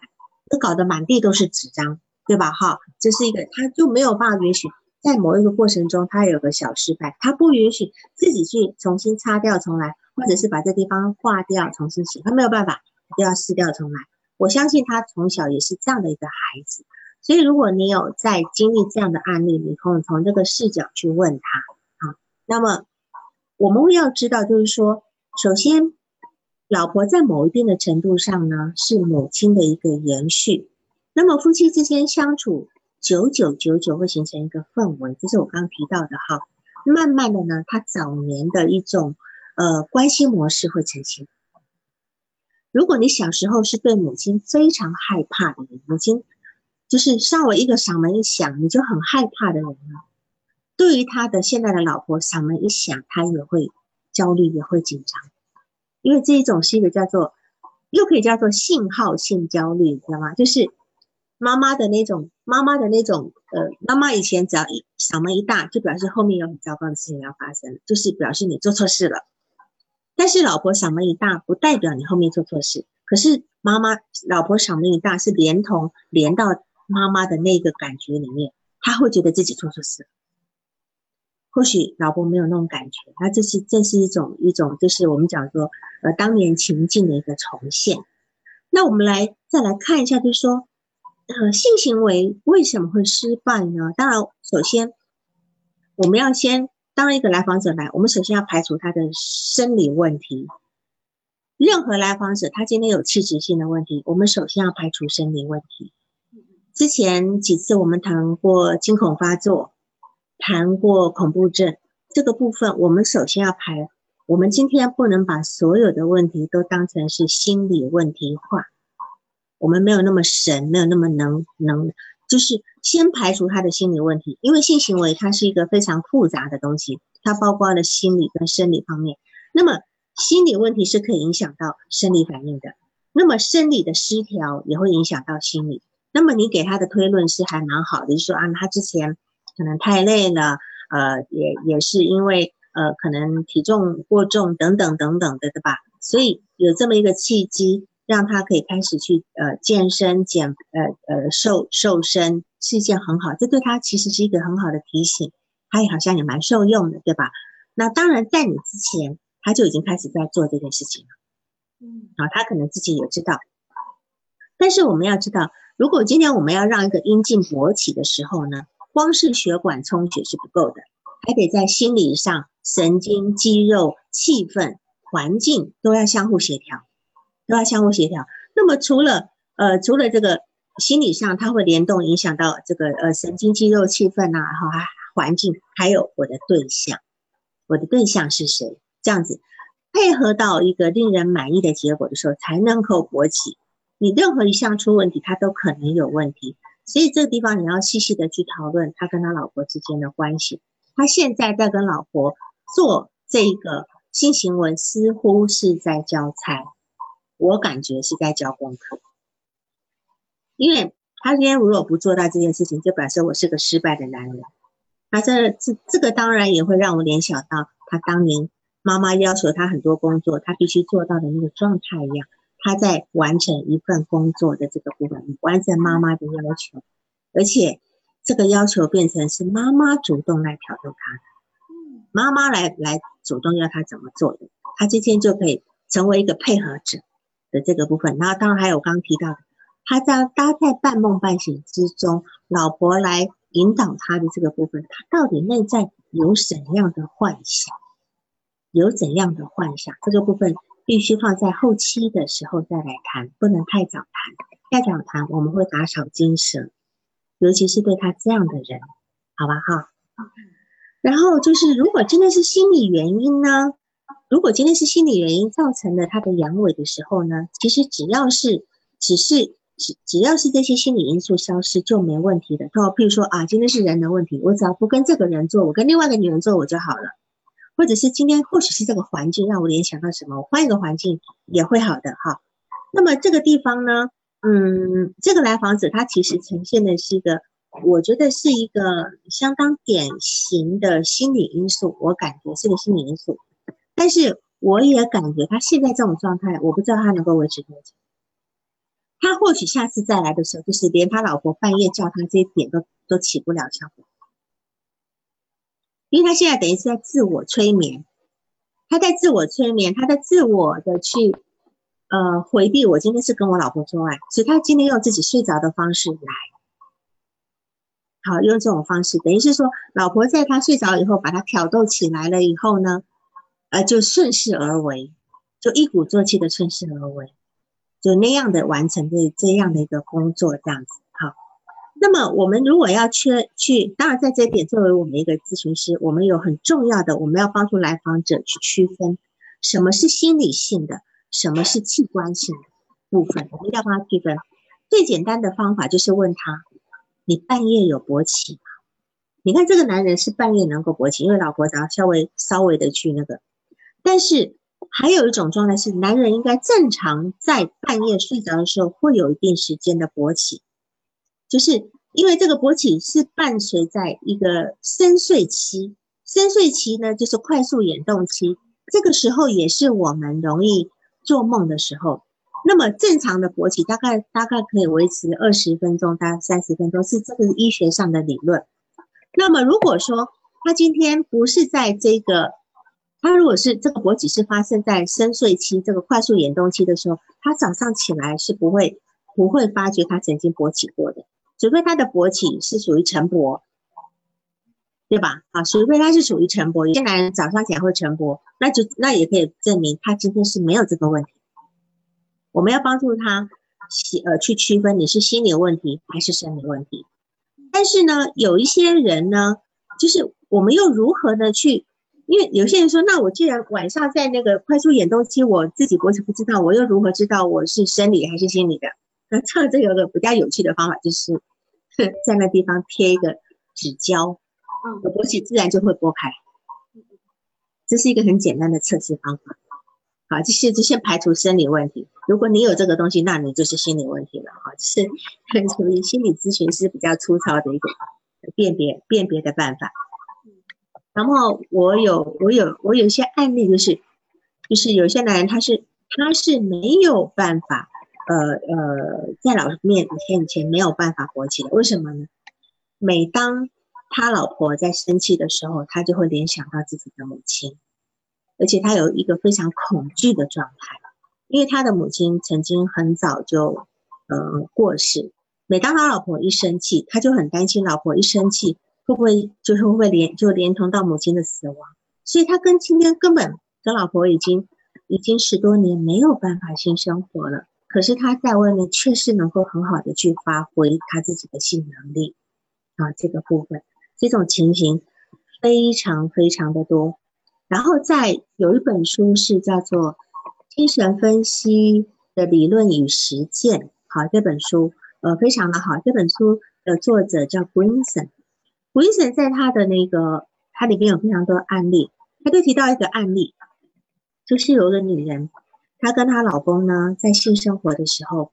都搞得满地都是纸张。对吧？哈，这是一个，他就没有办法允许在某一个过程中他有个小失败，他不允许自己去重新擦掉重来，或者是把这地方划掉重新写，他没有办法，就要撕掉重来。我相信他从小也是这样的一个孩子。所以，如果你有在经历这样的案例，你可以从这个视角去问他啊。那么，我们会要知道，就是说，首先，老婆在某一定的程度上呢，是母亲的一个延续。那么，夫妻之间相处，久久久久会形成一个氛围，这是我刚刚提到的哈。慢慢的呢，他早年的一种呃关系模式会呈现。如果你小时候是对母亲非常害怕的人，母亲。就是稍微一个嗓门一响，你就很害怕的人了。对于他的现在的老婆，嗓门一响，他也会焦虑，也会紧张，因为这一种是一个叫做，又可以叫做信号性焦虑，你知道吗？就是妈妈的那种，妈妈的那种，呃，妈妈以前只要一嗓门一大，就表示后面有很糟糕的事情要发生，就是表示你做错事了。但是老婆嗓门一大，不代表你后面做错事。可是妈妈老婆嗓门一大，是连同连到。妈妈的那个感觉里面，他会觉得自己做错事。或许老婆没有那种感觉，那这是这是一种一种，就是我们讲说，呃，当年情境的一个重现。那我们来再来看一下，就是说，呃，性行为为什么会失败呢？当然，首先我们要先当一个来访者来，我们首先要排除他的生理问题。任何来访者他今天有器质性的问题，我们首先要排除生理问题。之前几次我们谈过惊恐发作，谈过恐怖症这个部分，我们首先要排。我们今天不能把所有的问题都当成是心理问题化，我们没有那么神，没有那么能能，就是先排除他的心理问题，因为性行为它是一个非常复杂的东西，它包括了心理跟生理方面。那么心理问题是可以影响到生理反应的，那么生理的失调也会影响到心理。那么你给他的推论是还蛮好的，就是说啊，他之前可能太累了，呃，也也是因为呃，可能体重过重等等等等的，对吧？所以有这么一个契机，让他可以开始去呃健身、减呃呃瘦瘦身，是一件很好，这对他其实是一个很好的提醒，他也好像也蛮受用的，对吧？那当然在你之前，他就已经开始在做这件事情了，嗯，啊，他可能自己也知道，但是我们要知道。如果今天我们要让一个阴茎勃起的时候呢，光是血管充血是不够的，还得在心理上、神经、肌肉、气氛、环境都要相互协调，都要相互协调。那么除了呃除了这个心理上，它会联动影响到这个呃神经、肌肉、气氛呐，然后还环境，还有我的对象，我的对象是谁？这样子配合到一个令人满意的结果的时候，才能够勃起。你任何一项出问题，它都可能有问题，所以这个地方你要细细的去讨论他跟他老婆之间的关系。他现在在跟老婆做这个性行为，似乎是在交差，我感觉是在交功课。因为他今天如果不做到这件事情，就表示我是个失败的男人。那这这这个当然也会让我联想到他当年妈妈要求他很多工作，他必须做到的那个状态一样。他在完成一份工作的这个部分，完成妈妈的要求，而且这个要求变成是妈妈主动来挑逗他的，妈妈来来主动要他怎么做的，他今天就可以成为一个配合者的这个部分。然后当然还有刚刚提到的，他在搭在半梦半醒之中，老婆来引导他的这个部分，他到底内在有怎样的幻想，有怎样的幻想这个部分。必须放在后期的时候再来谈，不能太早谈。太早谈我们会打草惊蛇，尤其是对他这样的人，好吧哈。然后就是，如果真的是心理原因呢？如果今天是心理原因造成了他的阳痿的时候呢？其实只要是，只是只只要是这些心理因素消失就没问题的。哦，譬如说啊，今天是人的问题，我只要不跟这个人做，我跟另外一个女人做我就好了。或者是今天，或许是这个环境让我联想到什么，我换一个环境也会好的哈。那么这个地方呢，嗯，这个来访者他其实呈现的是一个，我觉得是一个相当典型的心理因素，我感觉是个心理因素。但是我也感觉他现在这种状态，我不知道他能够维持多久。他或许下次再来的时候，就是连他老婆半夜叫他这一点都都起不了效果。因为他现在等于是在自我催眠，他在自我催眠，他在自我的去呃回避我今天是跟我老婆做爱，所以他今天用自己睡着的方式来，好用这种方式，等于是说老婆在他睡着以后把他挑逗起来了以后呢，呃就顺势而为，就一鼓作气的顺势而为，就那样的完成这这样的一个工作这样子。那么我们如果要去去，当然在这点，作为我们一个咨询师，我们有很重要的，我们要帮助来访者去区分什么是心理性的，什么是器官性的部分，我们要帮他区分。最简单的方法就是问他：你半夜有勃起吗？你看这个男人是半夜能够勃起，因为老婆要稍微稍微的去那个。但是还有一种状态是，男人应该正常在半夜睡着的时候会有一定时间的勃起。就是因为这个勃起是伴随在一个深睡期，深睡期呢就是快速眼动期，这个时候也是我们容易做梦的时候。那么正常的勃起大概大概可以维持二十分钟到三十分钟，是这个医学上的理论。那么如果说他今天不是在这个，他如果是这个勃起是发生在深睡期这个快速眼动期的时候，他早上起来是不会不会发觉他曾经勃起过的。除非他的勃起是属于晨勃，对吧？啊，除非他是属于晨勃，有些男人早上起来会晨勃，那就那也可以证明他今天是没有这个问题。我们要帮助他，呃，去区分你是心理问题还是生理问题。但是呢，有一些人呢，就是我们又如何的去？因为有些人说，那我既然晚上在那个快速眼动期，我自己勃起不知道，我又如何知道我是生理还是心理的？那这这有个比较有趣的方法，就是。在那地方贴一个纸胶，嗯，勃起自然就会拨开。这是一个很简单的测试方法。好，这些就先排除生理问题。如果你有这个东西，那你就是心理问题了。哈，是 属于心理咨询师比较粗糙的一个辨别辨别的办法。然后我有我有我有一些案例，就是就是有些男人他是他是没有办法。呃呃，在老面前前没有办法勃起的，为什么呢？每当他老婆在生气的时候，他就会联想到自己的母亲，而且他有一个非常恐惧的状态，因为他的母亲曾经很早就呃过世。每当他老婆一生气，他就很担心老婆一生气会不会就是会连就连同到母亲的死亡，所以他跟今天根本跟老婆已经已经十多年没有办法性生活了。可是他在外面确实能够很好的去发挥他自己的性能力啊，这个部分这种情形非常非常的多。然后在有一本书是叫做《精神分析的理论与实践》，好，这本书呃非常的好。这本书的作者叫 Greenson，Greenson 在他的那个他里边有非常多案例，他就提到一个案例，就是有个女人。她跟她老公呢，在性生活的时候，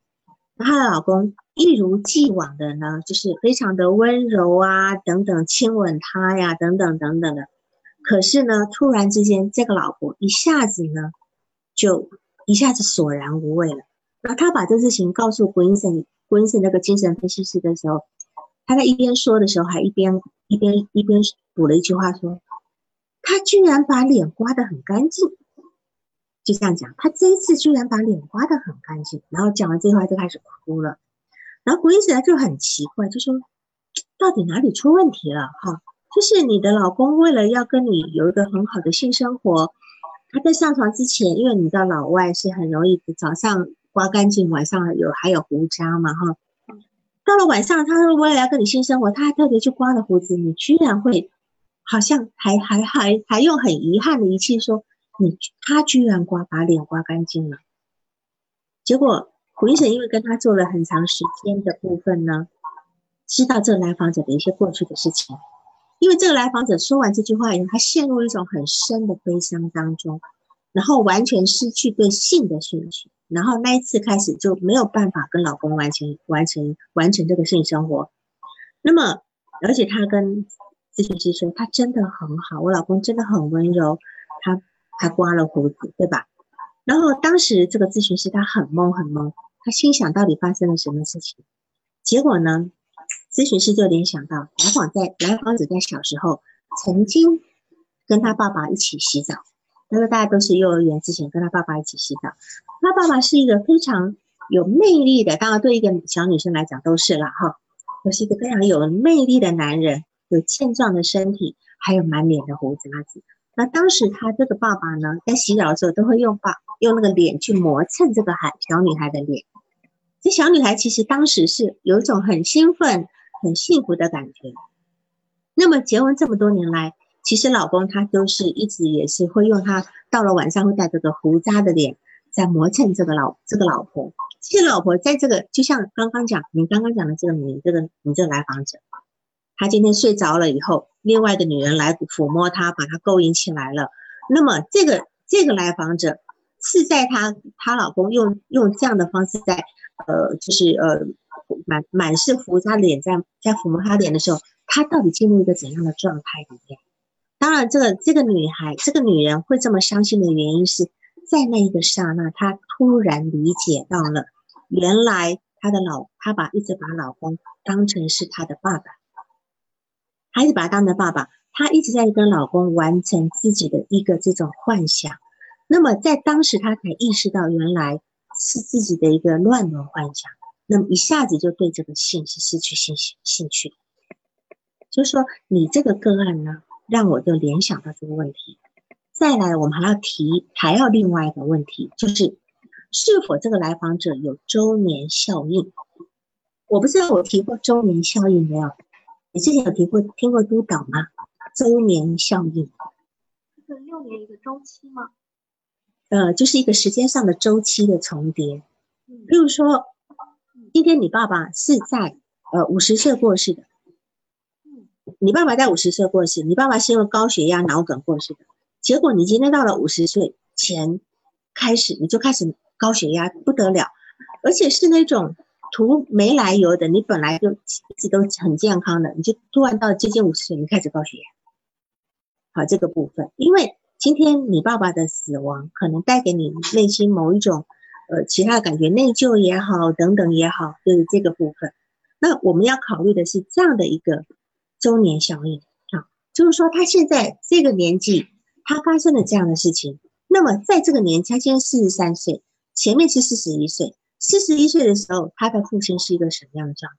她的老公一如既往的呢，就是非常的温柔啊，等等，亲吻她呀，等等等等的。可是呢，突然之间，这个老婆一下子呢，就一下子索然无味了。然后他把这事情告诉郭医生，郭医生那个精神分析师的时候，他在一边说的时候，还一边一边一边补了一句话说：“他居然把脸刮得很干净。”就这样讲，他这一次居然把脸刮得很干净，然后讲完这句话就开始哭了。然后古医生就很奇怪，就说到底哪里出问题了？哈，就是你的老公为了要跟你有一个很好的性生活，他在上床之前，因为你知道老外是很容易早上刮干净，晚上有还有胡渣嘛，哈。到了晚上，他为了要跟你性生活，他还特别去刮了胡子，你居然会好像还还还还用很遗憾的语气说。你他居然刮把脸刮干净了，结果胡医生因为跟他做了很长时间的部分呢，知道这个来访者的一些过去的事情。因为这个来访者说完这句话以后，他陷入一种很深的悲伤当中，然后完全失去对性的兴趣，然后那一次开始就没有办法跟老公完成完成完成这个性生活。那么，而且他跟咨询师说，他真的很好，我老公真的很温柔，他。刮了胡子，对吧？然后当时这个咨询师他很懵很懵，他心想到底发生了什么事情？结果呢，咨询师就联想到来访在来访者在小时候曾经跟他爸爸一起洗澡，那个大家都是幼儿园之前跟他爸爸一起洗澡。他爸爸是一个非常有魅力的，当然对一个小女生来讲都是了哈，都是一个非常有魅力的男人，有健壮的身体，还有满脸的胡子子。那当时他这个爸爸呢，在洗澡的时候都会用把用那个脸去磨蹭这个孩小女孩的脸。这小女孩其实当时是有一种很兴奋、很幸福的感觉。那么结婚这么多年来，其实老公他都是一直也是会用他到了晚上会带着个胡渣的脸在磨蹭这个老这个老婆。其实老婆在这个就像刚刚讲，你刚刚讲的这个你这个你这个来访者，他今天睡着了以后，另外一个女人来抚摸他，把他勾引起来了。那么这个这个来访者是在他他老公用用这样的方式在呃就是呃满满是胡渣脸在在抚摸他脸的时候。他到底进入一个怎样的状态里面？当然，这个这个女孩，这个女人会这么伤心的原因是在那一个刹那，她突然理解到了，原来她的老，她把一直把老公当成是她的爸爸，还是把他当成爸爸？他一直在跟老公完成自己的一个这种幻想。那么在当时，他才意识到原来是自己的一个乱伦幻想，那么一下子就对这个性是失去兴兴兴趣。就是说，你这个个案呢，让我就联想到这个问题。再来，我们还要提，还要另外一个问题，就是是否这个来访者有周年效应？我不知道我提过周年效应没有？你之前有提过听过督导吗？周年效应是六年一个周期吗？呃，就是一个时间上的周期的重叠。比如说，今天你爸爸是在呃五十岁过世的。你爸爸在五十岁过世，你爸爸是因为高血压、脑梗过世的。结果你今天到了五十岁前开始，你就开始高血压不得了，而且是那种图没来由的。你本来就一直都很健康的，你就突然到接近五十岁，你开始高血压。好，这个部分，因为今天你爸爸的死亡可能带给你内心某一种呃其他的感觉，内疚也好，等等也好，就是这个部分。那我们要考虑的是这样的一个。周年效应啊，就是说他现在这个年纪，他发生了这样的事情。那么在这个年纪，他现在四十三岁，前面是四十一岁。四十一岁的时候，他的父亲是一个什么样的状态？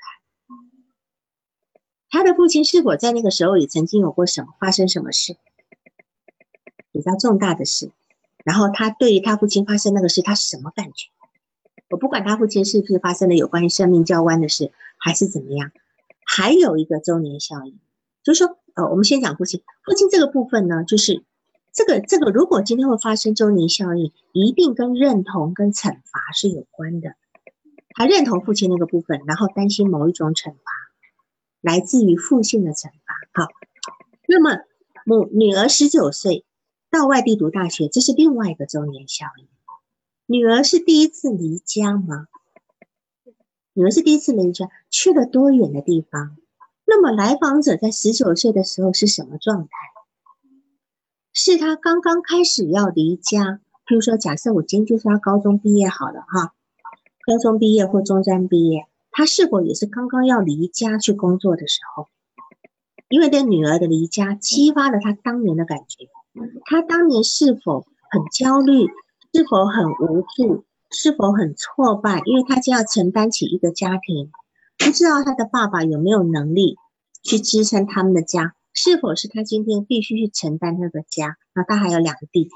他的父亲是否在那个时候也曾经有过什么发生什么事比较重大的事？然后他对于他父亲发生那个事，他什么感觉？我不管他父亲是不是发生了有关于生命交弯的事，还是怎么样。还有一个周年效应，就是说，呃，我们先讲父亲。父亲这个部分呢，就是这个这个，如果今天会发生周年效应，一定跟认同跟惩罚是有关的。他认同父亲那个部分，然后担心某一种惩罚来自于父亲的惩罚。好，那么母女儿十九岁到外地读大学，这是另外一个周年效应。女儿是第一次离家吗？女儿是第一次离家，去了多远的地方？那么来访者在十九岁的时候是什么状态？是他刚刚开始要离家，比如说，假设我今天就是他高中毕业好了哈，高中毕业或中专毕业，他是否也是刚刚要离家去工作的时候？因为对女儿的离家激发了他当年的感觉，他当年是否很焦虑？是否很无助？是否很挫败？因为他将要承担起一个家庭，不知道他的爸爸有没有能力去支撑他们的家？是否是他今天必须去承担那个家？那他还有两个弟弟，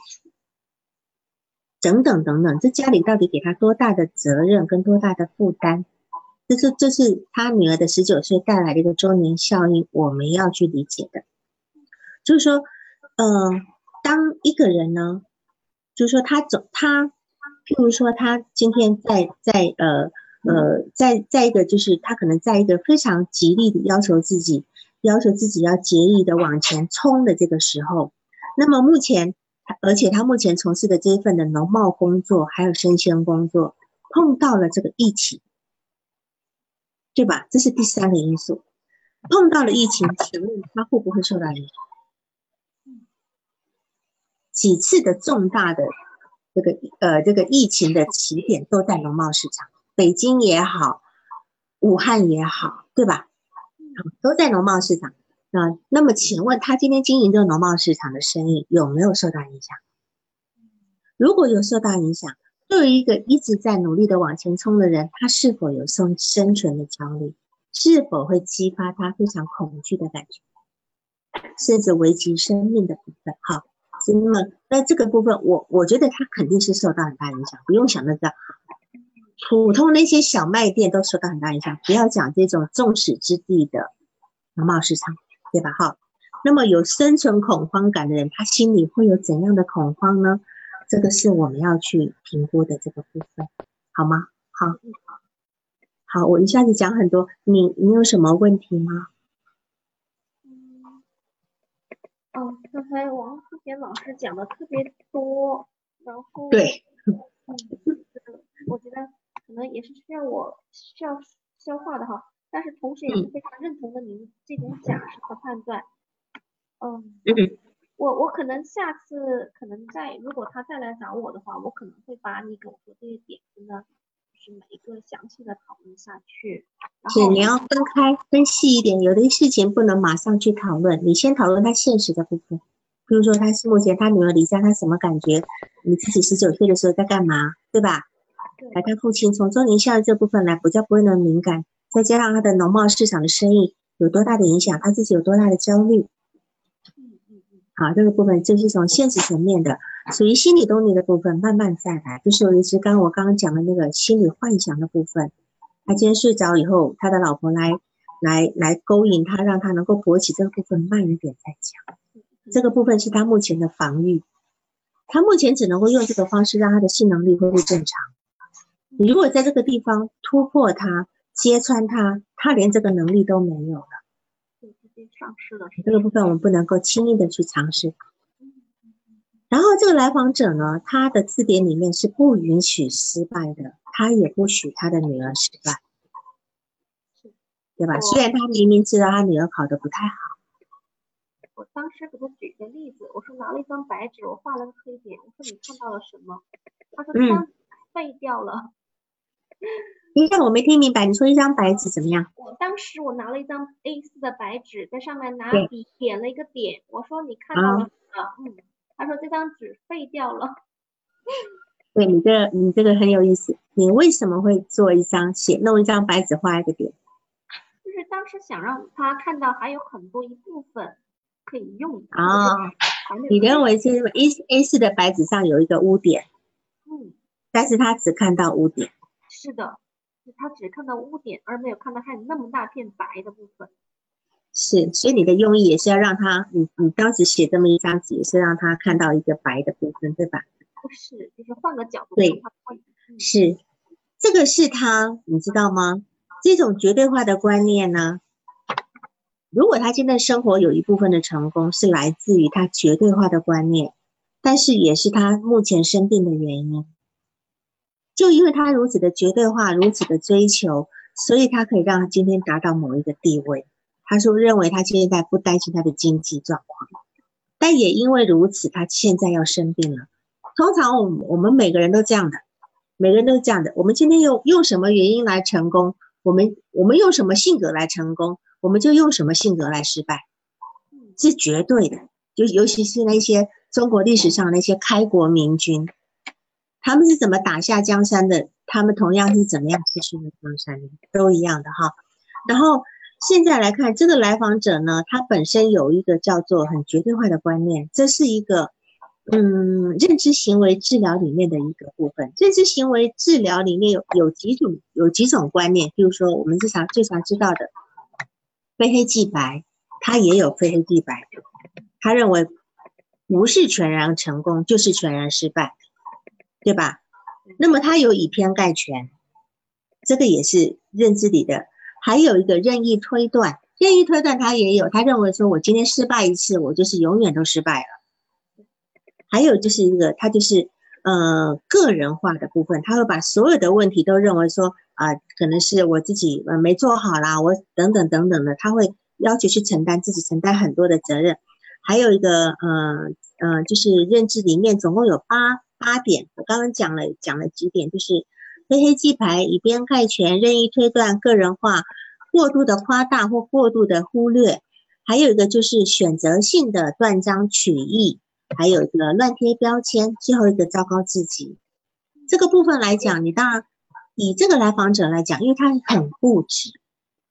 等等等等，这家里到底给他多大的责任跟多大的负担？这是这是他女儿的十九岁带来的一个周年效应，我们要去理解的。就是说，呃，当一个人呢，就是说他总他。譬如说，他今天在在呃呃在在一个就是他可能在一个非常极力的要求自己，要求自己要竭力的往前冲的这个时候，那么目前，而且他目前从事的这一份的农贸工作还有生鲜工作，碰到了这个疫情，对吧？这是第三个因素，碰到了疫情，请问他会不会受到影响？几次的重大的。这个呃，这个疫情的起点都在农贸市场，北京也好，武汉也好，对吧？都在农贸市场。那那么，请问他今天经营这个农贸市场的生意有没有受到影响？如果有受到影响，对于一个一直在努力的往前冲的人，他是否有生生存的焦虑？是否会激发他非常恐惧的感觉，甚至危及生命的部分？好，那么在这个部分，我我觉得他肯定是受到很大影响，不用想那个普通那些小卖店都受到很大影响，不要讲这种众矢之的的农贸市场，对吧？哈，那么有生存恐慌感的人，他心里会有怎样的恐慌呢？这个是我们要去评估的这个部分，好吗？好。好，我一下子讲很多，你你有什么问题吗？刚才王思贤老师讲的特别多，然后对，嗯，我觉得可能也是需要我需要消化的哈，但是同时也是非常认同的您这种假设和判断。嗯，我我可能下次可能再如果他再来找我的话，我可能会把你给我说这些点子呢。是每一个详细的讨论下去，是你要分开分细一点，有的事情不能马上去讨论，你先讨论他现实的部分，比如说他是目前他女儿离家，他什么感觉？你自己十九岁的时候在干嘛，对吧？来，他父亲从中年下的这部分来，比较不会那么敏感，再加上他的农贸市场的生意有多大的影响，他自己有多大的焦虑。好，这个部分就是从现实层面的，属于心理动力的部分，慢慢再来。就是尤其是刚我刚刚讲的那个心理幻想的部分，他今天睡着以后，他的老婆来来来勾引他，让他能够勃起，这个部分慢一点再讲。这个部分是他目前的防御，他目前只能够用这个方式让他的性能力恢复正常。你如果在这个地方突破它、揭穿它，他连这个能力都没有了。丧失了，这个部分我们不能够轻易的去尝试。然后这个来访者呢，他的字典里面是不允许失败的，他也不许他的女儿失败，对吧？虽然他明明知道他女儿考的不太好。我当时给他举个例子，我说拿了一张白纸，我画了个黑点，我说你看到了什么？他说他废掉了。等一下，我没听明白，你说一张白纸怎么样？我当时我拿了一张 A4 的白纸，在上面拿笔点了一个点。我说你看到了吗？嗯，他说这张纸废掉了。对你这，你这个很有意思。你为什么会做一张写弄一张白纸画一个点？就是当时想让他看到还有很多一部分可以用。啊，你认为是 A A 四的白纸上有一个污点？嗯，但是他只看到污点。是的。他只看到污点，而没有看到还有那么大片白的部分。是，所以你的用意也是要让他，你你当时写这么一张纸，也是让他看到一个白的部分，对吧？不是，就是换个角度。对，是，这个是他，你知道吗？这种绝对化的观念呢，如果他现在生活有一部分的成功是来自于他绝对化的观念，但是也是他目前生病的原因。就因为他如此的绝对化，如此的追求，所以他可以让他今天达到某一个地位。他说认为他现在不担心他的经济状况，但也因为如此，他现在要生病了。通常我我们每个人都这样的，每个人都这样的。我们今天用用什么原因来成功？我们我们用什么性格来成功？我们就用什么性格来失败，是绝对的。就尤其是那些中国历史上那些开国明君。他们是怎么打下江山的？他们同样是怎么样失去了江山的？都一样的哈。然后现在来看，这个来访者呢，他本身有一个叫做很绝对化的观念，这是一个嗯认知行为治疗里面的一个部分。认知行为治疗里面有有几种有几种观念，比如说我们日常最常知道的非黑即白，他也有非黑即白，他认为不是全然成功就是全然失败。对吧？那么他有以偏概全，这个也是认知里的。还有一个任意推断，任意推断他也有，他认为说我今天失败一次，我就是永远都失败了。还有就是一个，他就是呃个人化的部分，他会把所有的问题都认为说啊，可能是我自己呃没做好啦，我等等等等的，他会要求去承担自己承担很多的责任。还有一个呃呃，就是认知里面总共有八。八点，我刚刚讲了讲了几点，就是非黑即白、以偏概全、任意推断、个人化、过度的夸大或过度的忽略，还有一个就是选择性的断章取义，还有一个乱贴标签，最后一个糟糕自己。这个部分来讲，你当然以这个来访者来讲，因为他很固执，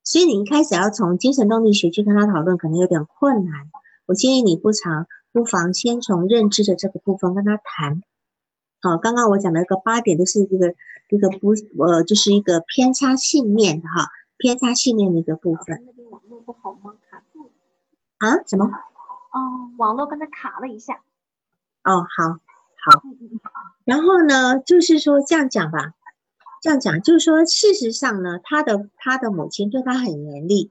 所以你一开始要从精神动力学去跟他讨论，可能有点困难。我建议你不常不妨先从认知的这个部分跟他谈。好，刚刚我讲的一个八点都是一个一个不呃，就是一个偏差信念的哈，偏差信念的一个部分。那边网络不好吗？卡住？啊？什么？哦，网络刚才卡了一下。哦，好，好。然后呢，就是说这样讲吧，这样讲就是说，事实上呢，他的他的母亲对他很严厉，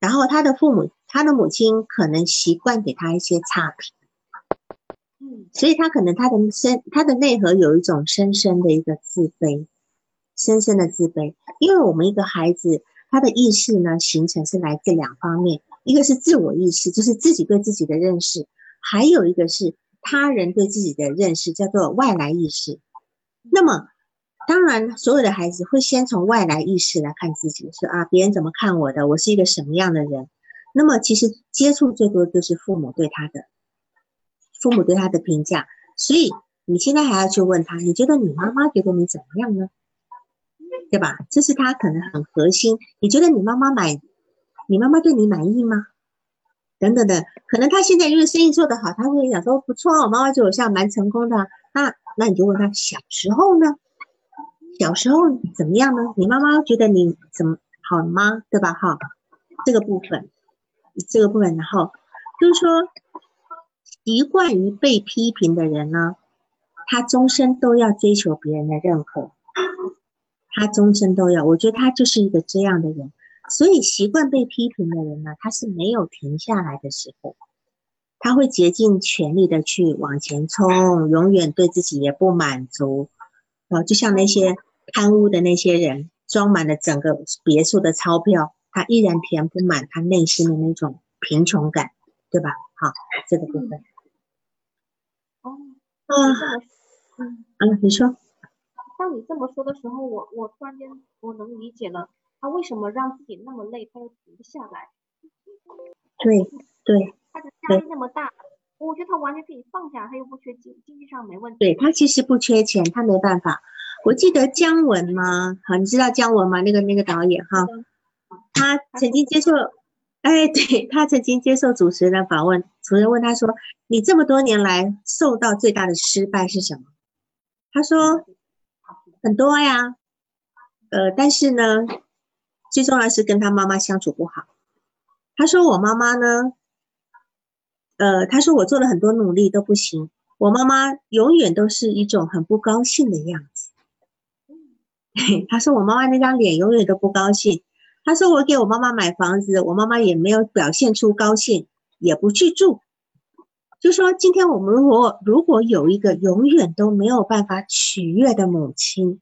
然后他的父母，他的母亲可能习惯给他一些差评。所以他可能他的深他的内核有一种深深的一个自卑，深深的自卑。因为我们一个孩子他的意识呢形成是来自两方面，一个是自我意识，就是自己对自己的认识，还有一个是他人对自己的认识，叫做外来意识。那么当然，所有的孩子会先从外来意识来看自己，说啊别人怎么看我的，我是一个什么样的人。那么其实接触最多就是父母对他的。父母对他的评价，所以你现在还要去问他，你觉得你妈妈觉得你怎么样呢？对吧？这是他可能很核心。你觉得你妈妈满，你妈妈对你满意吗？等等的，可能他现在因为生意做得好，他会想说不错，我妈妈对我像蛮成功的。那那你就问他小时候呢？小时候怎么样呢？你妈妈觉得你怎么好吗？对吧？哈，这个部分，这个部分，然后就是说。习惯于被批评的人呢，他终身都要追求别人的认可，他终身都要。我觉得他就是一个这样的人，所以习惯被批评的人呢，他是没有停下来的时候，他会竭尽全力的去往前冲，永远对自己也不满足。哦，就像那些贪污的那些人，装满了整个别墅的钞票，他依然填不满他内心的那种贫穷感，对吧？好，这个部分。啊，嗯嗯，你说，当你这么说的时候，我我突然间我能理解了，他为什么让自己那么累，他又停不下来。对对，他的压力那么大，我觉得他完全可以放下，他又不缺经经济上没问题。对他其实不缺钱，他没办法。我记得姜文吗？好，你知道姜文吗？那个那个导演哈，他曾经接受。哎，对他曾经接受主持人的访问，主持人问他说：“你这么多年来受到最大的失败是什么？”他说：“很多呀，呃，但是呢，最重要是跟他妈妈相处不好。”他说：“我妈妈呢，呃，他说我做了很多努力都不行，我妈妈永远都是一种很不高兴的样子。”他说：“我妈妈那张脸永远都不高兴。”他说：“我给我妈妈买房子，我妈妈也没有表现出高兴，也不去住。就说今天我们如果如果有一个永远都没有办法取悦的母亲，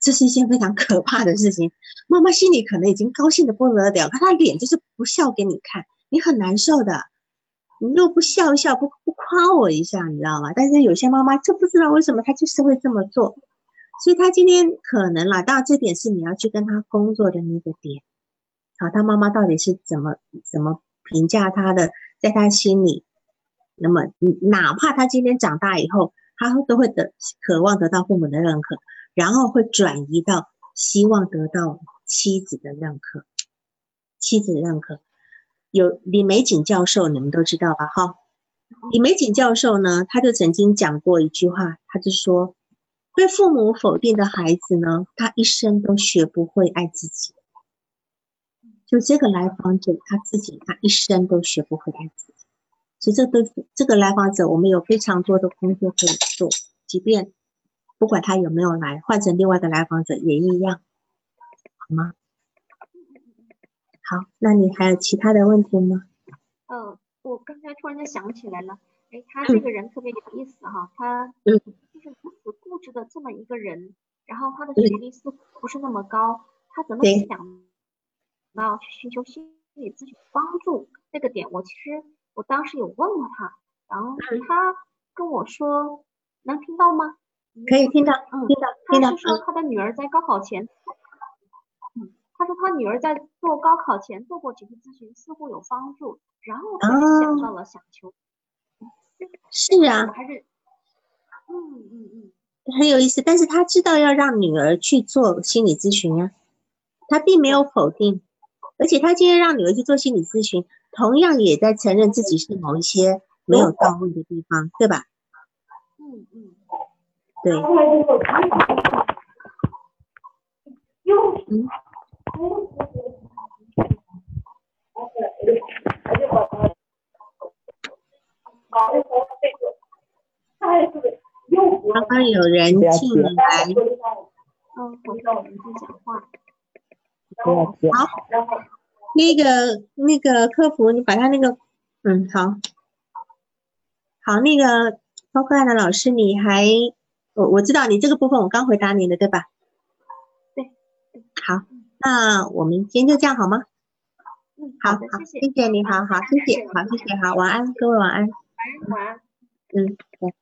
这是一件非常可怕的事情。妈妈心里可能已经高兴的不得了，可她脸就是不笑给你看，你很难受的。你又不笑一笑，不不夸我一下，你知道吗？但是有些妈妈就不知道为什么，她就是会这么做。所以她今天可能啦，当然这点是你要去跟她工作的那个点。”好，他妈妈到底是怎么怎么评价他的？在他心里，那么哪怕他今天长大以后，他都会得渴望得到父母的认可，然后会转移到希望得到妻子的认可。妻子的认可，有李玫瑾教授，你们都知道吧？哈，李玫瑾教授呢，他就曾经讲过一句话，他就说，被父母否定的孩子呢，他一生都学不会爱自己。就这个来访者他自己，他一生都学不会爱自己，所以这对这个来访者，我们有非常多的工作可以做。即便不管他有没有来，换成另外的来访者也一样，好吗？好，那你还有其他的问题吗？嗯，我刚才突然间想起来了，哎，他这个人特别有意思哈，他就是如此固执的这么一个人，然后他的学历似乎不是那么高，他怎么想？要去寻求心理咨询帮助这个点，我其实我当时有问过他，然后他跟我说，能听到吗？可以听到，嗯，听到，听到。他是说他的女儿在高考前，嗯，他说他女儿在做高考前做过几次咨询，似乎有帮助，然后他就想到了想求。是啊，还是，嗯嗯嗯，很有意思。但是他知道要让女儿去做心理咨询啊，他并没有否定，而且他今天让女儿去做心理咨询，同样也在承认自己是某一些没有到位的地方，对吧？嗯嗯，对，嗯，刚刚有人进来，嗯，我们在讲话，那个那个客服，你把他那个，嗯，好，好，那个包括的老师，你还，我我知道你这个部分我刚回答你的，对吧？对。好，那我们今天就这样好吗？嗯，好，好，谢谢，谢谢你，好好，谢谢，好，谢谢，好，晚安，各位晚安，晚安，晚安。嗯，对。